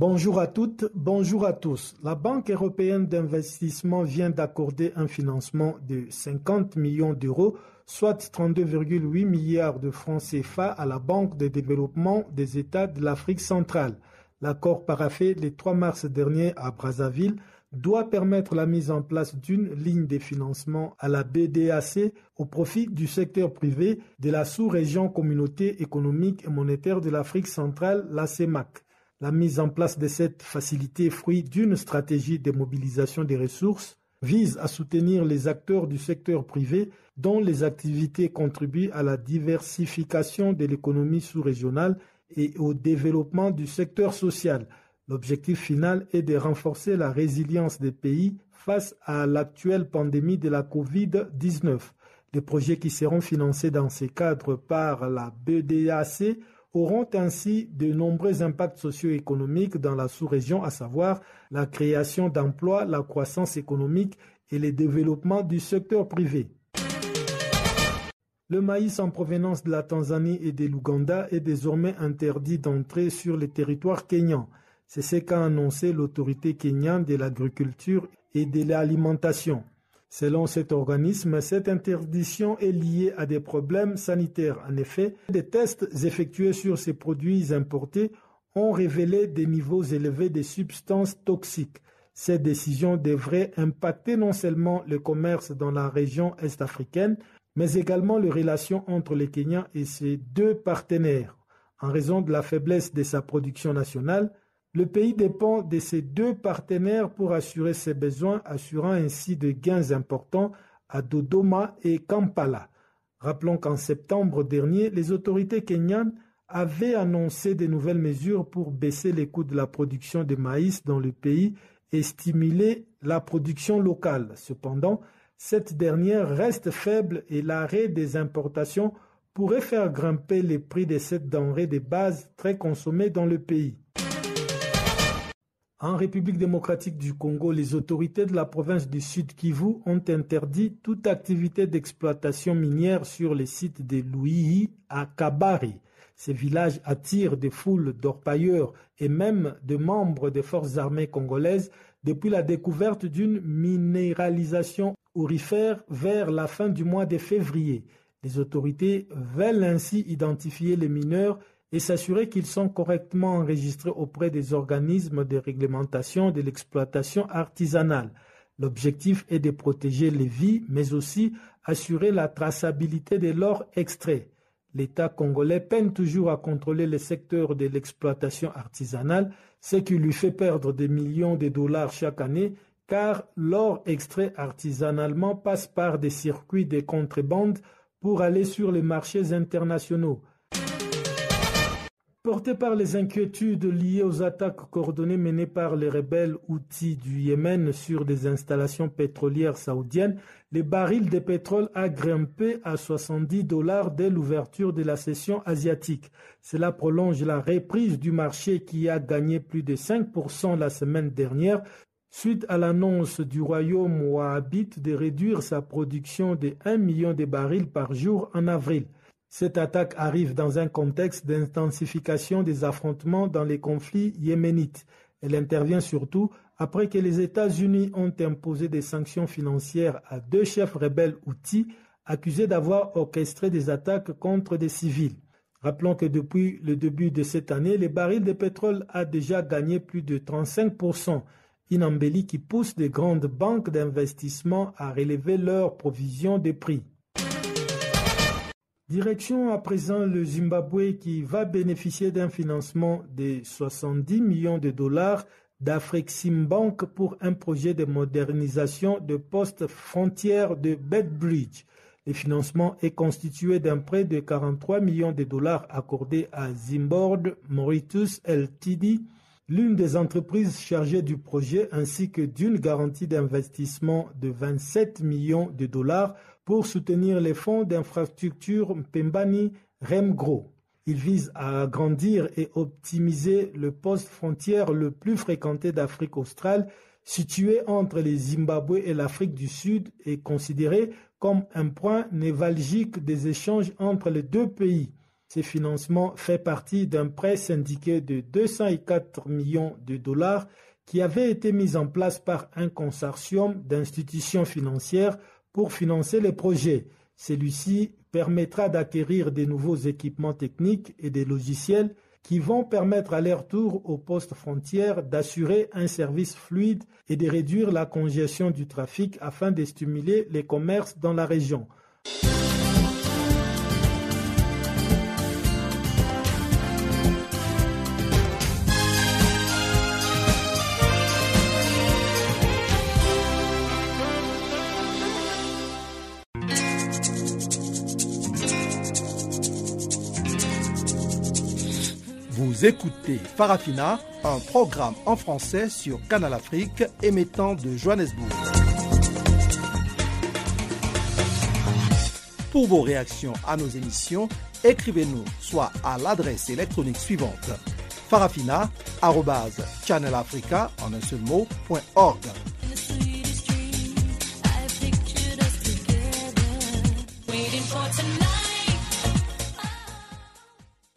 Speaker 20: Bonjour à toutes, bonjour à tous. La Banque européenne d'investissement vient d'accorder un financement de 50 millions d'euros, soit 32,8 milliards de francs CFA à la Banque de développement des États de l'Afrique centrale. L'accord paraffé le 3 mars dernier à Brazzaville doit permettre la mise en place d'une ligne de financement à la BDAC au profit du secteur privé de la sous-région Communauté économique et monétaire de l'Afrique centrale, la CEMAC. La mise en place de cette facilité, fruit d'une stratégie de mobilisation des ressources, vise à soutenir les acteurs du secteur privé dont les activités contribuent à la diversification de l'économie sous-régionale et au développement du secteur social. L'objectif final est de renforcer la résilience des pays face à l'actuelle pandémie de la COVID-19. Les projets qui seront financés dans ces cadres par la BDAC auront ainsi de nombreux impacts socio-économiques dans la sous-région, à savoir la création d'emplois, la croissance économique et le développement du secteur privé. Le maïs en provenance de la Tanzanie et de l'Ouganda est désormais interdit d'entrer sur le territoire kényan. C'est ce qu'a annoncé l'autorité kenyane de l'agriculture et de l'alimentation. Selon cet organisme, cette interdiction est liée à des problèmes sanitaires. En effet, des tests effectués sur ces produits importés ont révélé des niveaux élevés de substances toxiques. Cette décision devrait impacter non seulement le commerce dans la région est-africaine, mais également les relations entre le Kenya et ses deux partenaires. En raison de la faiblesse de sa production nationale, le pays dépend de ses deux partenaires pour assurer ses besoins, assurant ainsi de gains importants à Dodoma et Kampala. Rappelons qu'en septembre dernier, les autorités kenyanes avaient annoncé de nouvelles mesures pour baisser les coûts de la production de maïs dans le pays et stimuler la production locale. Cependant, cette dernière reste faible et l'arrêt des importations pourrait faire grimper les prix de cette denrée de base très consommée dans le pays. En République démocratique du Congo, les autorités de la province du Sud Kivu ont interdit toute activité d'exploitation minière sur les sites de Louis à Kabari. Ces villages attirent des foules d'orpailleurs et même de membres des forces armées congolaises depuis la découverte d'une minéralisation aurifère vers la fin du mois de février. Les autorités veulent ainsi identifier les mineurs et s'assurer qu'ils sont correctement enregistrés auprès des organismes de réglementation de l'exploitation artisanale. L'objectif est de protéger les vies, mais aussi assurer la traçabilité de l'or extrait. L'État congolais peine toujours à contrôler le secteur de l'exploitation artisanale, ce qui lui fait perdre des millions de dollars chaque année car l'or extrait artisanalement passe par des circuits de contrebande pour aller sur les marchés internationaux. Porté par les inquiétudes liées aux attaques coordonnées menées par les rebelles outils du Yémen sur des installations pétrolières saoudiennes, les barils de pétrole a grimpé à 70 dollars dès l'ouverture de la session asiatique. Cela prolonge la reprise du marché qui a gagné plus de 5% la semaine dernière suite à l'annonce du royaume wahhabite de réduire sa production de 1 million de barils par jour en avril. Cette attaque arrive dans un contexte d'intensification des affrontements dans les conflits yéménites. Elle intervient surtout après que les États-Unis ont imposé des sanctions financières à deux chefs rebelles outils accusés d'avoir orchestré des attaques contre des civils. Rappelons que depuis le début de cette année, les barils de pétrole a déjà gagné plus de 35%, une embellie qui pousse les grandes banques d'investissement à relever leurs provisions de prix. Direction à présent le Zimbabwe qui va bénéficier d'un financement de 70 millions de dollars d'Afrexim Bank pour un projet de modernisation de poste frontière de Bedbridge. Le financement est constitué d'un prêt de 43 millions de dollars accordé à Zimbord Mauritius Ltd l'une des entreprises chargées du projet ainsi que d'une garantie d'investissement de 27 millions de dollars pour soutenir les fonds d'infrastructure Pembani Remgro. Il vise à agrandir et optimiser le poste frontière le plus fréquenté d'Afrique australe, situé entre les Zimbabwe et l'Afrique du Sud et considéré comme un point névralgique des échanges entre les deux pays. Ce financement fait partie d'un prêt syndiqué de 204 millions de dollars qui avait été mis en place par un consortium d'institutions financières pour financer les projets. Celui-ci permettra d'acquérir des nouveaux équipements techniques et des logiciels qui vont permettre à leur tour aux postes frontières d'assurer un service fluide et de réduire la congestion du trafic afin de stimuler les commerces dans la région.
Speaker 4: Écoutez Farafina, un programme en français sur Canal Afrique émettant de Johannesburg. Pour vos réactions à nos émissions, écrivez-nous soit à l'adresse électronique suivante farafina.channelafrica en un seul mot.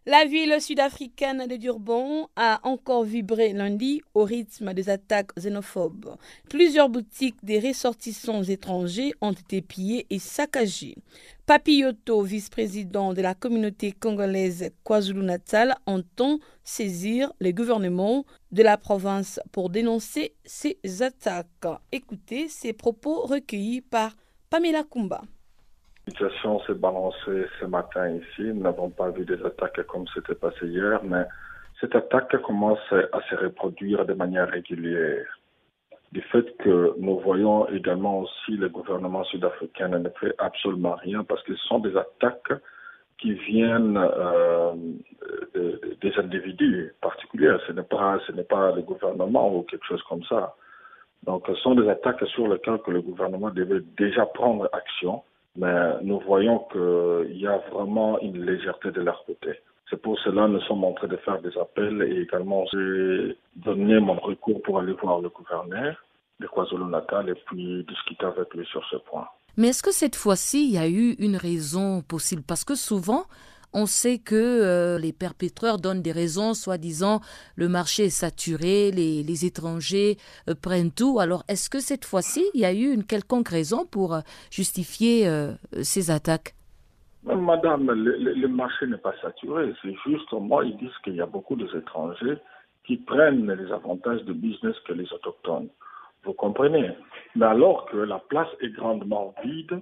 Speaker 6: La ville sud-africaine de Durban a encore vibré lundi au rythme des attaques xénophobes. Plusieurs boutiques des ressortissants étrangers ont été pillées et saccagées. Papioto, vice-président de la communauté congolaise KwaZulu-Natal, entend saisir les gouvernements de la province pour dénoncer ces attaques. Écoutez ces propos recueillis par Pamela Kumba.
Speaker 21: La situation s'est balancée ce matin ici. Nous n'avons pas vu des attaques comme c'était passé hier, mais cette attaque commence à se reproduire de manière régulière. Du fait que nous voyons également aussi le gouvernement sud-africain ne fait absolument rien parce que ce sont des attaques qui viennent euh, des individus particuliers. Ce n'est pas, ce n'est pas le gouvernement ou quelque chose comme ça. Donc, ce sont des attaques sur lesquelles que le gouvernement devait déjà prendre action mais nous voyons qu'il y a vraiment une légèreté de leur côté. C'est pour cela que nous sommes en train de faire des appels et également j'ai donné mon recours pour aller voir le gouverneur de KwaZulu-Natal et puis discuter avec lui sur ce point.
Speaker 19: Mais est-ce que cette fois-ci, il y a eu une raison possible? Parce que souvent, on sait que euh, les perpétreurs donnent des raisons, soi-disant le marché est saturé, les, étrangers euh, prennent tout. Alors, est-ce que cette fois-ci, il y a eu une quelconque raison pour euh, justifier ces attaques?
Speaker 21: Madame, le, marché n'est pas saturé. C'est justement, ils disent qu'il y a beaucoup d'étrangers qui prennent les avantages de business que les autochtones. Vous comprenez? Mais alors que la place est grandement vide,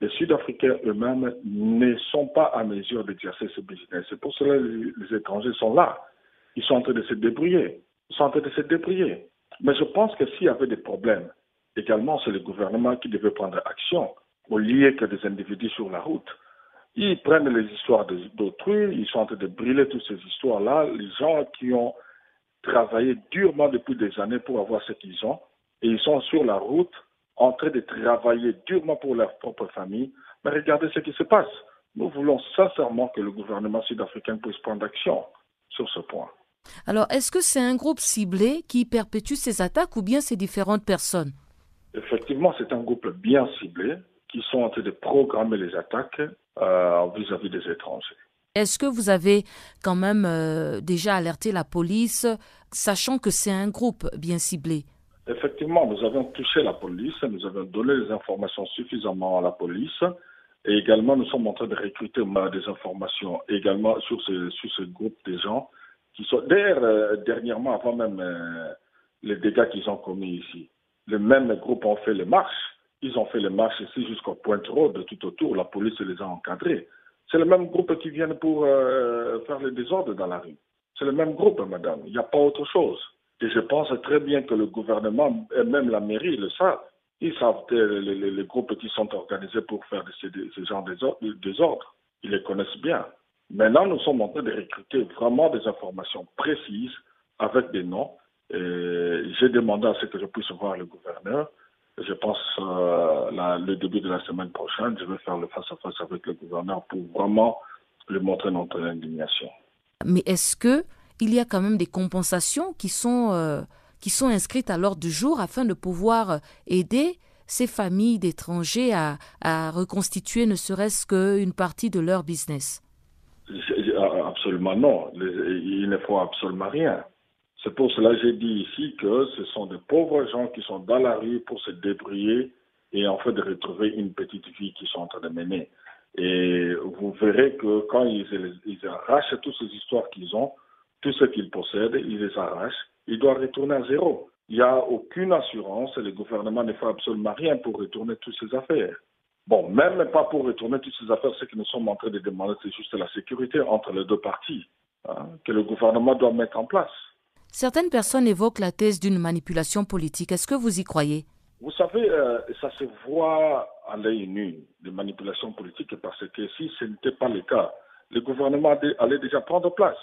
Speaker 21: les Sud-Africains eux-mêmes ne sont pas à mesure d'exercer ce business. C'est pour cela que les, étrangers sont là. Ils sont en train de se débrouiller. Ils sont en train de se débrouiller. Mais je pense que s'il y avait des problèmes, également, c'est le gouvernement qui devait prendre action au lieu que des individus sur la route. Ils prennent les histoires d'autrui, ils sont en train de brûler toutes ces histoires-là. Les gens qui ont travaillé durement depuis des années pour avoir ce qu'ils ont, et ils sont sur la route en train de travailler durement pour leur propre famille, mais regardez ce qui se passe. Nous voulons sincèrement que le gouvernement sud-africain puisse prendre action sur ce point.
Speaker 19: Alors, est-ce que c'est un groupe ciblé qui perpétue ces attaques ou bien c'est différentes personnes?
Speaker 21: Effectivement, c'est un groupe bien ciblé qui sont en train de programmer les attaques euh, vis-à-vis des étrangers.
Speaker 19: Est-ce que vous avez quand même euh, déjà alerté la police, sachant que c'est un groupe bien ciblé?
Speaker 21: Effectivement, nous avons touché la police, nous avons donné les informations suffisamment à la police et également nous sommes en train de recruter des informations également sur ce, sur ce groupe de gens qui sont, d'ailleurs, euh, dernièrement, avant même euh, les dégâts qu'ils ont commis ici, le même groupe ont fait les marches. Ils ont fait les marches ici jusqu'au Pointe Road, tout autour. La police les a encadrés. C'est le même groupe qui vient pour euh, faire le désordre dans la rue. C'est le même groupe, madame. Il n'y a pas autre chose. Et je pense très bien que le gouvernement et même la mairie le savent. Ils savent les, groupes qui sont organisés pour faire ce, ce genre de désordre. Ils les connaissent bien. Maintenant, nous sommes en train de recruter vraiment des informations précises avec des noms. J'ai demandé à ce que je puisse voir le gouverneur. Je pense euh, le début de la semaine prochaine, je vais faire le face-à-face -face avec le gouverneur pour vraiment lui montrer notre indignation.
Speaker 19: Mais est-ce que il y a quand même des compensations qui sont, euh, qui sont inscrites à l'ordre du jour afin de pouvoir aider ces familles d'étrangers à, à, reconstituer ne serait-ce qu'une partie de leur business
Speaker 21: Absolument non. Il ne faut absolument rien. C'est pour cela que j'ai dit ici que ce sont des pauvres gens qui sont dans la rue pour se débrouiller et en fait de retrouver une petite vie qu'ils sont en train de mener. Et vous verrez que quand ils, ils arrachent toutes ces histoires qu'ils ont, Tout ce qu'il possède, il les arrache, il doit retourner à zéro. Il n'y a aucune assurance et le gouvernement ne fait absolument rien pour retourner toutes ces affaires. Bon, même pas pour retourner toutes ces affaires, ce que nous sommes en train de demander, c'est juste la sécurité entre les deux parties hein, que le gouvernement doit mettre en place.
Speaker 19: Certaines personnes évoquent la thèse d'une manipulation politique. Est-ce que vous y croyez?
Speaker 21: Vous savez, euh, ça se voit à l'œil nu, de manipulation politique, parce que si ce n'était pas le cas, le gouvernement allait déjà prendre place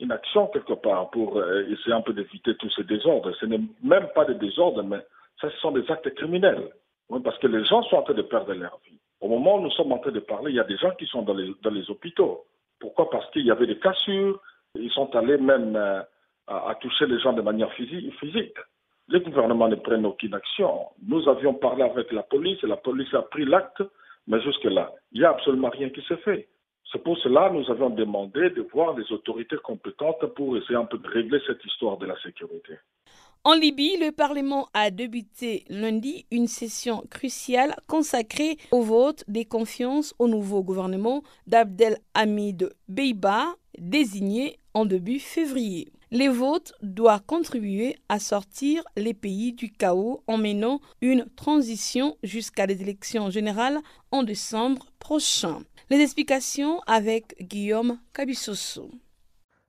Speaker 21: une action quelque part pour euh, essayer un peu d'éviter tous ces désordres. Ce n'est même pas des désordres, mais ça, ce sont des actes criminels. parce que les gens sont en train de perdre leur vie. Au moment où nous sommes en train de parler, il y a des gens qui sont dans les, les hôpitaux. Pourquoi? Parce qu'il y avait des cassures. Ils sont allés même euh, à, toucher les gens de manière physique. physique. Le gouvernement ne prennent aucune action. Nous avions parlé avec la police et la police a pris l'acte, mais jusque-là, il n'y a absolument rien qui s'est fait. C'est pour cela que nous avons demandé de voir les autorités compétentes pour essayer un peu de régler cette histoire de la sécurité.
Speaker 6: En Libye, le Parlement a débuté lundi une session cruciale consacrée au vote des confiances au nouveau gouvernement d'Abdel Hamid Beiba, désigné en début février. Les votes doivent contribuer à sortir les pays du chaos en menant une transition jusqu'à les élections générales en décembre prochain. Les explications avec Guillaume Cabissoso.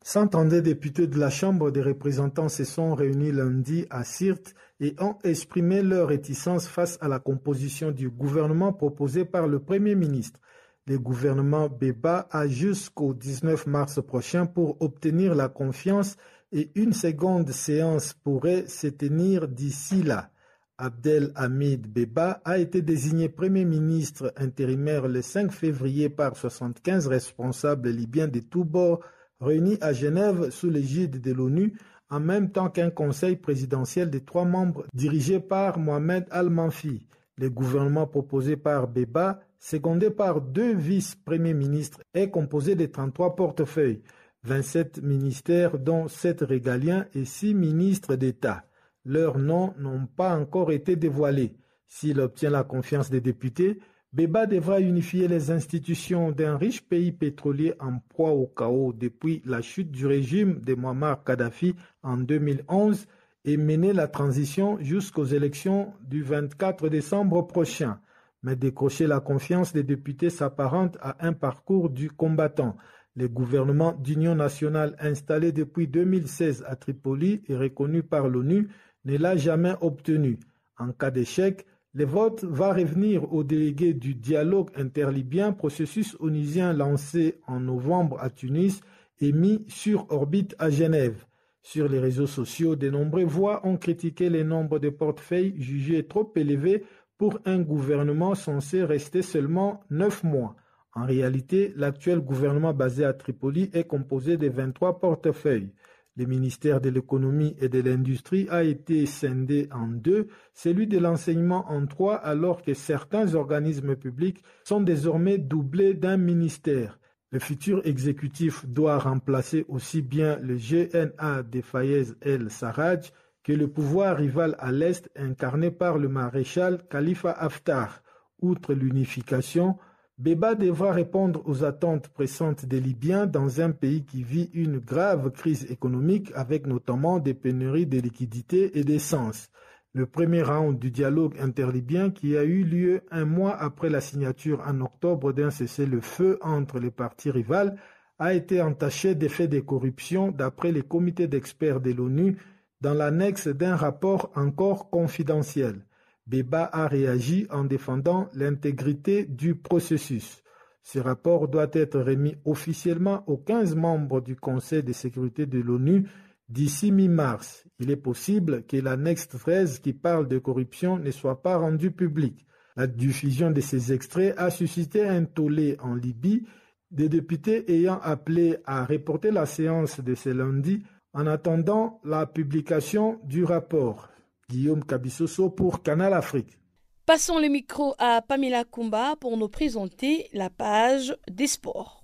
Speaker 20: 132 députés de la Chambre des représentants se sont réunis lundi à Sirte et ont exprimé leur réticence face à la composition du gouvernement proposé par le Premier ministre. Le gouvernement Beba a jusqu'au 19 mars prochain pour obtenir la confiance et une seconde séance pourrait se tenir d'ici là. Abdel Hamid Beba a été désigné Premier ministre intérimaire le 5 février par 75 responsables libyens de tous bords réunis à Genève sous l'égide de l'ONU en même temps qu'un conseil présidentiel de trois membres dirigé par Mohamed Al-Manfi. Le gouvernement proposé par Beba, secondé par deux vice-premiers ministres, est composé de 33 portefeuilles, 27 ministères dont 7 régaliens et 6 ministres d'État. Leurs noms n'ont pas encore été dévoilés. S'il obtient la confiance des députés, Beba devra unifier les institutions d'un riche pays pétrolier en proie au chaos depuis la chute du régime de Muammar Kadhafi en 2011 et mener la transition jusqu'aux élections du 24 décembre prochain. Mais décrocher la confiance des députés s'apparente à un parcours du combattant. Le gouvernement d'union nationale installé depuis 2016 à Tripoli et reconnu par l'ONU ne l'a jamais obtenu. En cas d'échec, le vote va revenir aux délégués du dialogue interlibyen, processus onusien lancé en novembre à Tunis et mis sur orbite à Genève. Sur les réseaux sociaux, de nombreuses voix ont critiqué le nombre de portefeuilles jugés trop élevés pour un gouvernement censé rester seulement neuf mois. En réalité, l'actuel gouvernement basé à Tripoli est composé de 23 portefeuilles. Le ministère de l'économie et de l'industrie a été scindé en deux, celui de l'enseignement en trois, alors que certains organismes publics sont désormais doublés d'un ministère. Le futur exécutif doit remplacer aussi bien le GNA de Fayez el-Sarraj que le pouvoir rival à l'Est incarné par le maréchal Khalifa Haftar. Outre l'unification, Beba devra répondre aux attentes pressantes des Libyens dans un pays qui vit une grave crise économique avec notamment des pénuries de liquidités et d'essence. Le premier round du dialogue interlibyen qui a eu lieu un mois après la signature en octobre d'un cessez-le-feu entre les parties rivales a été entaché d'effets de corruption d'après les comités d'experts de l'ONU dans l'annexe d'un rapport encore confidentiel. Beba a réagi en défendant l'intégrité du processus. Ce rapport doit être remis officiellement aux 15 membres du Conseil de sécurité de l'ONU d'ici mi-mars. Il est possible que l'annexe 13 qui parle de corruption ne soit pas rendue publique. La diffusion de ces extraits a suscité un tollé en Libye, des députés ayant appelé à reporter la séance de ce lundi en attendant la publication du rapport. Guillaume Cabissoso pour Canal Afrique.
Speaker 6: Passons le micro à Pamela Kumba pour nous présenter la page des sports.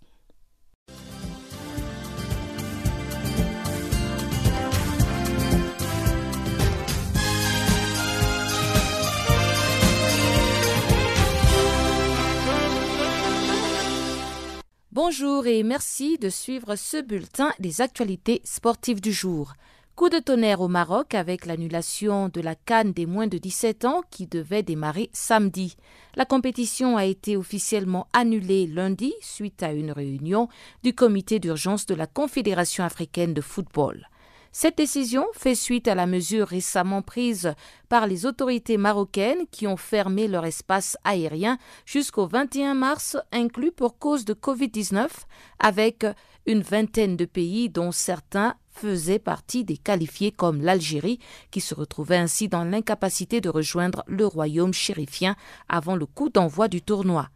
Speaker 19: Bonjour et merci de suivre ce bulletin des actualités sportives du jour. Coup de tonnerre au Maroc avec l'annulation de la Cannes des moins de 17 ans qui devait démarrer samedi. La compétition a été officiellement annulée lundi suite à une réunion du comité d'urgence de la Confédération africaine de football. Cette décision fait suite à la mesure récemment prise par les autorités marocaines qui ont fermé leur espace aérien jusqu'au 21 mars, inclus pour cause de Covid-19, avec une vingtaine de pays dont certains faisaient partie des qualifiés comme l'Algérie, qui se retrouvait ainsi dans l'incapacité de rejoindre le royaume chérifien avant le coup d'envoi du tournoi.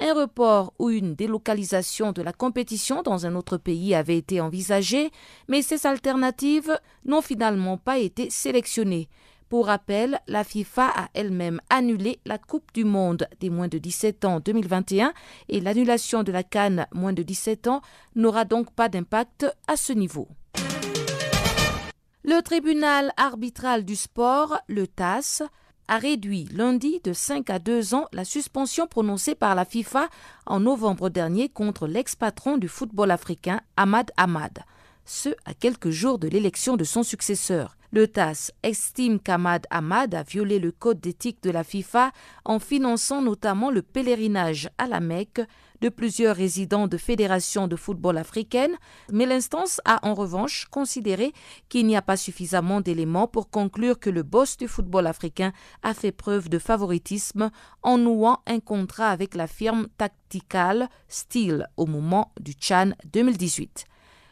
Speaker 19: Un report ou une délocalisation de la compétition dans un autre pays avait été envisagé, mais ces alternatives n'ont finalement pas été sélectionnées. Pour rappel, la FIFA a elle-même annulé la Coupe du Monde des moins de 17 ans 2021 et l'annulation de la Cannes moins de 17 ans n'aura donc pas d'impact à ce niveau. Le tribunal arbitral du sport, le TAS, a réduit lundi de 5 à 2 ans la suspension prononcée par la FIFA en novembre dernier contre l'ex-patron du football africain Ahmad Ahmad, ce à quelques jours de l'élection de son successeur. Le TAS estime qu'Ahmad Ahmad a violé le code d'éthique de la FIFA en finançant notamment le pèlerinage à la Mecque de plusieurs résidents de fédérations de football africaines, mais l'instance a en revanche considéré qu'il n'y a pas suffisamment d'éléments pour conclure que le boss du football africain a fait preuve de favoritisme en nouant un contrat avec la firme Tactical Steel au moment du Chan 2018.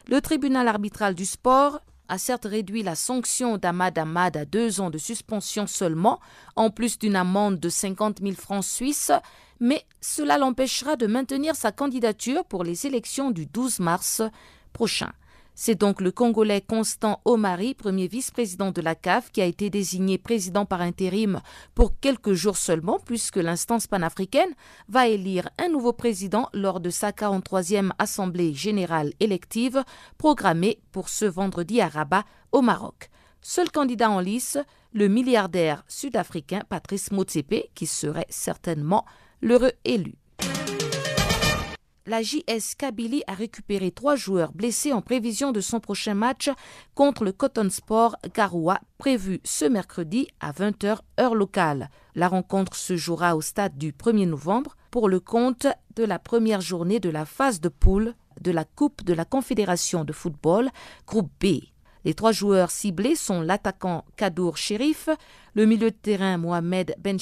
Speaker 19: Le tribunal arbitral du sport a certes réduit la sanction d'Ahmad Ahmad à deux ans de suspension seulement, en plus d'une amende de 50 000 francs suisses, mais cela l'empêchera de maintenir sa candidature pour les élections du 12 mars prochain. C'est donc le Congolais Constant Omari, premier vice-président de la CAF, qui a été désigné président par intérim pour quelques jours seulement, puisque l'instance panafricaine va élire un nouveau président lors de sa 43e Assemblée générale élective, programmée pour ce vendredi à Rabat, au Maroc. Seul candidat en lice, le milliardaire sud-africain Patrice Motsepe, qui serait certainement l'heureux élu la JS Kabylie a récupéré trois joueurs blessés en prévision de son prochain match contre le Cotton Sport Garoua, prévu ce mercredi à 20h heure locale. La rencontre se jouera au stade du 1er novembre pour le compte de la première journée de la phase de poule de la Coupe de la Confédération de football, groupe B. Les trois joueurs ciblés sont l'attaquant Kadour Sherif, le milieu de terrain Mohamed Ben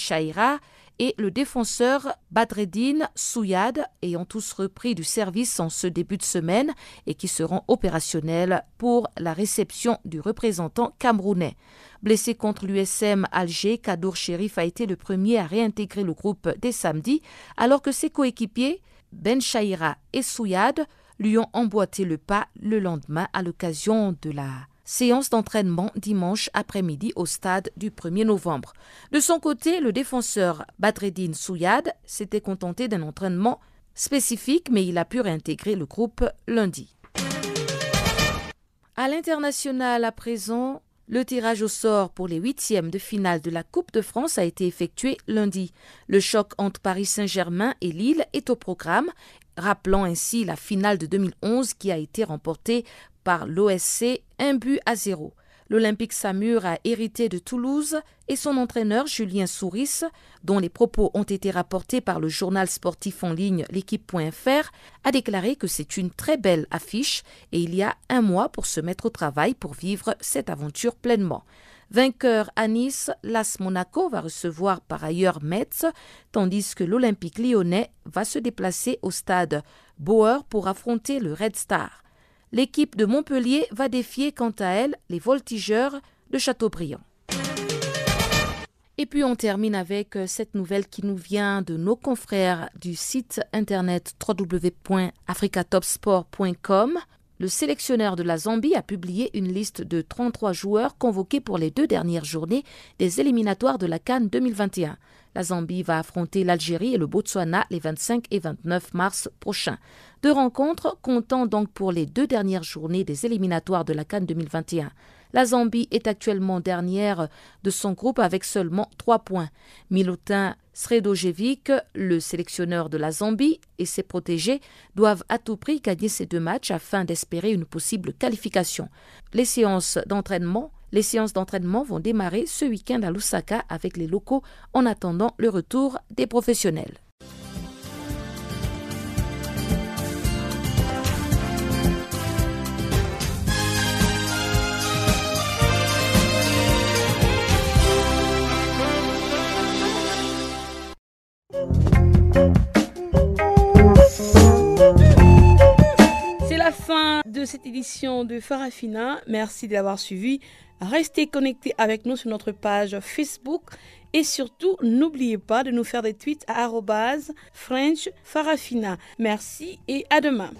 Speaker 19: et le défenseur Badreddin Souyad, ayant tous repris du service en ce début de semaine et qui seront opérationnels pour la réception du représentant camerounais. Blessé contre l'USM Alger, Kadour Sherif a été le premier à réintégrer le groupe dès samedi, alors que ses coéquipiers, Ben Shaira et Souyad, lui ont emboîté le pas le lendemain à l'occasion de la séance d'entraînement dimanche après-midi au stade du 1er novembre. De son côté, le défenseur Badreddin Souyad s'était contenté d'un entraînement spécifique, mais il a pu réintégrer le groupe lundi. À l'international à présent, le tirage au sort pour les huitièmes de finale de la Coupe de France a été effectué lundi. Le choc entre Paris Saint-Germain et Lille est au programme, rappelant ainsi la finale de 2011 qui a été remportée par l'OSC un but à zéro. L'Olympique Samur a hérité de Toulouse et son entraîneur Julien Souris, dont les propos ont été rapportés par le journal sportif en ligne l'équipe.fr, a déclaré que c'est une très belle affiche et il y a un mois pour se mettre au travail pour vivre cette aventure pleinement. Vainqueur à Nice, l'As Monaco va recevoir par ailleurs Metz, tandis que l'Olympique lyonnais va se déplacer au stade Bauer pour affronter le Red Star. L'équipe de Montpellier va défier quant à elle les voltigeurs de Châteaubriand. Et puis on termine avec euh, cette nouvelle qui nous vient de nos confrères du site internet www.africatopsport.com. Le sélectionneur de la Zambie a publié une liste de 33 joueurs convoqués pour les deux dernières journées des éliminatoires de la Cannes 2021. La Zambie va affronter l'Algérie et le Botswana les 25 et 29 mars prochains. Deux rencontres comptant donc pour les deux dernières journées des éliminatoires de la Cannes 2021. La Zambie est actuellement dernière de son groupe avec seulement trois points. Milutin Sredojevic, le sélectionneur de la Zambie, et ses protégés doivent à tout prix gagner ces deux matchs afin d'espérer une possible qualification. Les séances d'entraînement les séances d'entraînement vont démarrer ce week-end à Lusaka avec les locaux en attendant le retour des professionnels.
Speaker 6: Fin de cette édition de Farafina. Merci de l'avoir suivi. Restez connectés avec nous sur notre page Facebook et surtout n'oubliez pas de nous faire des tweets à French Farafina. Merci et à demain.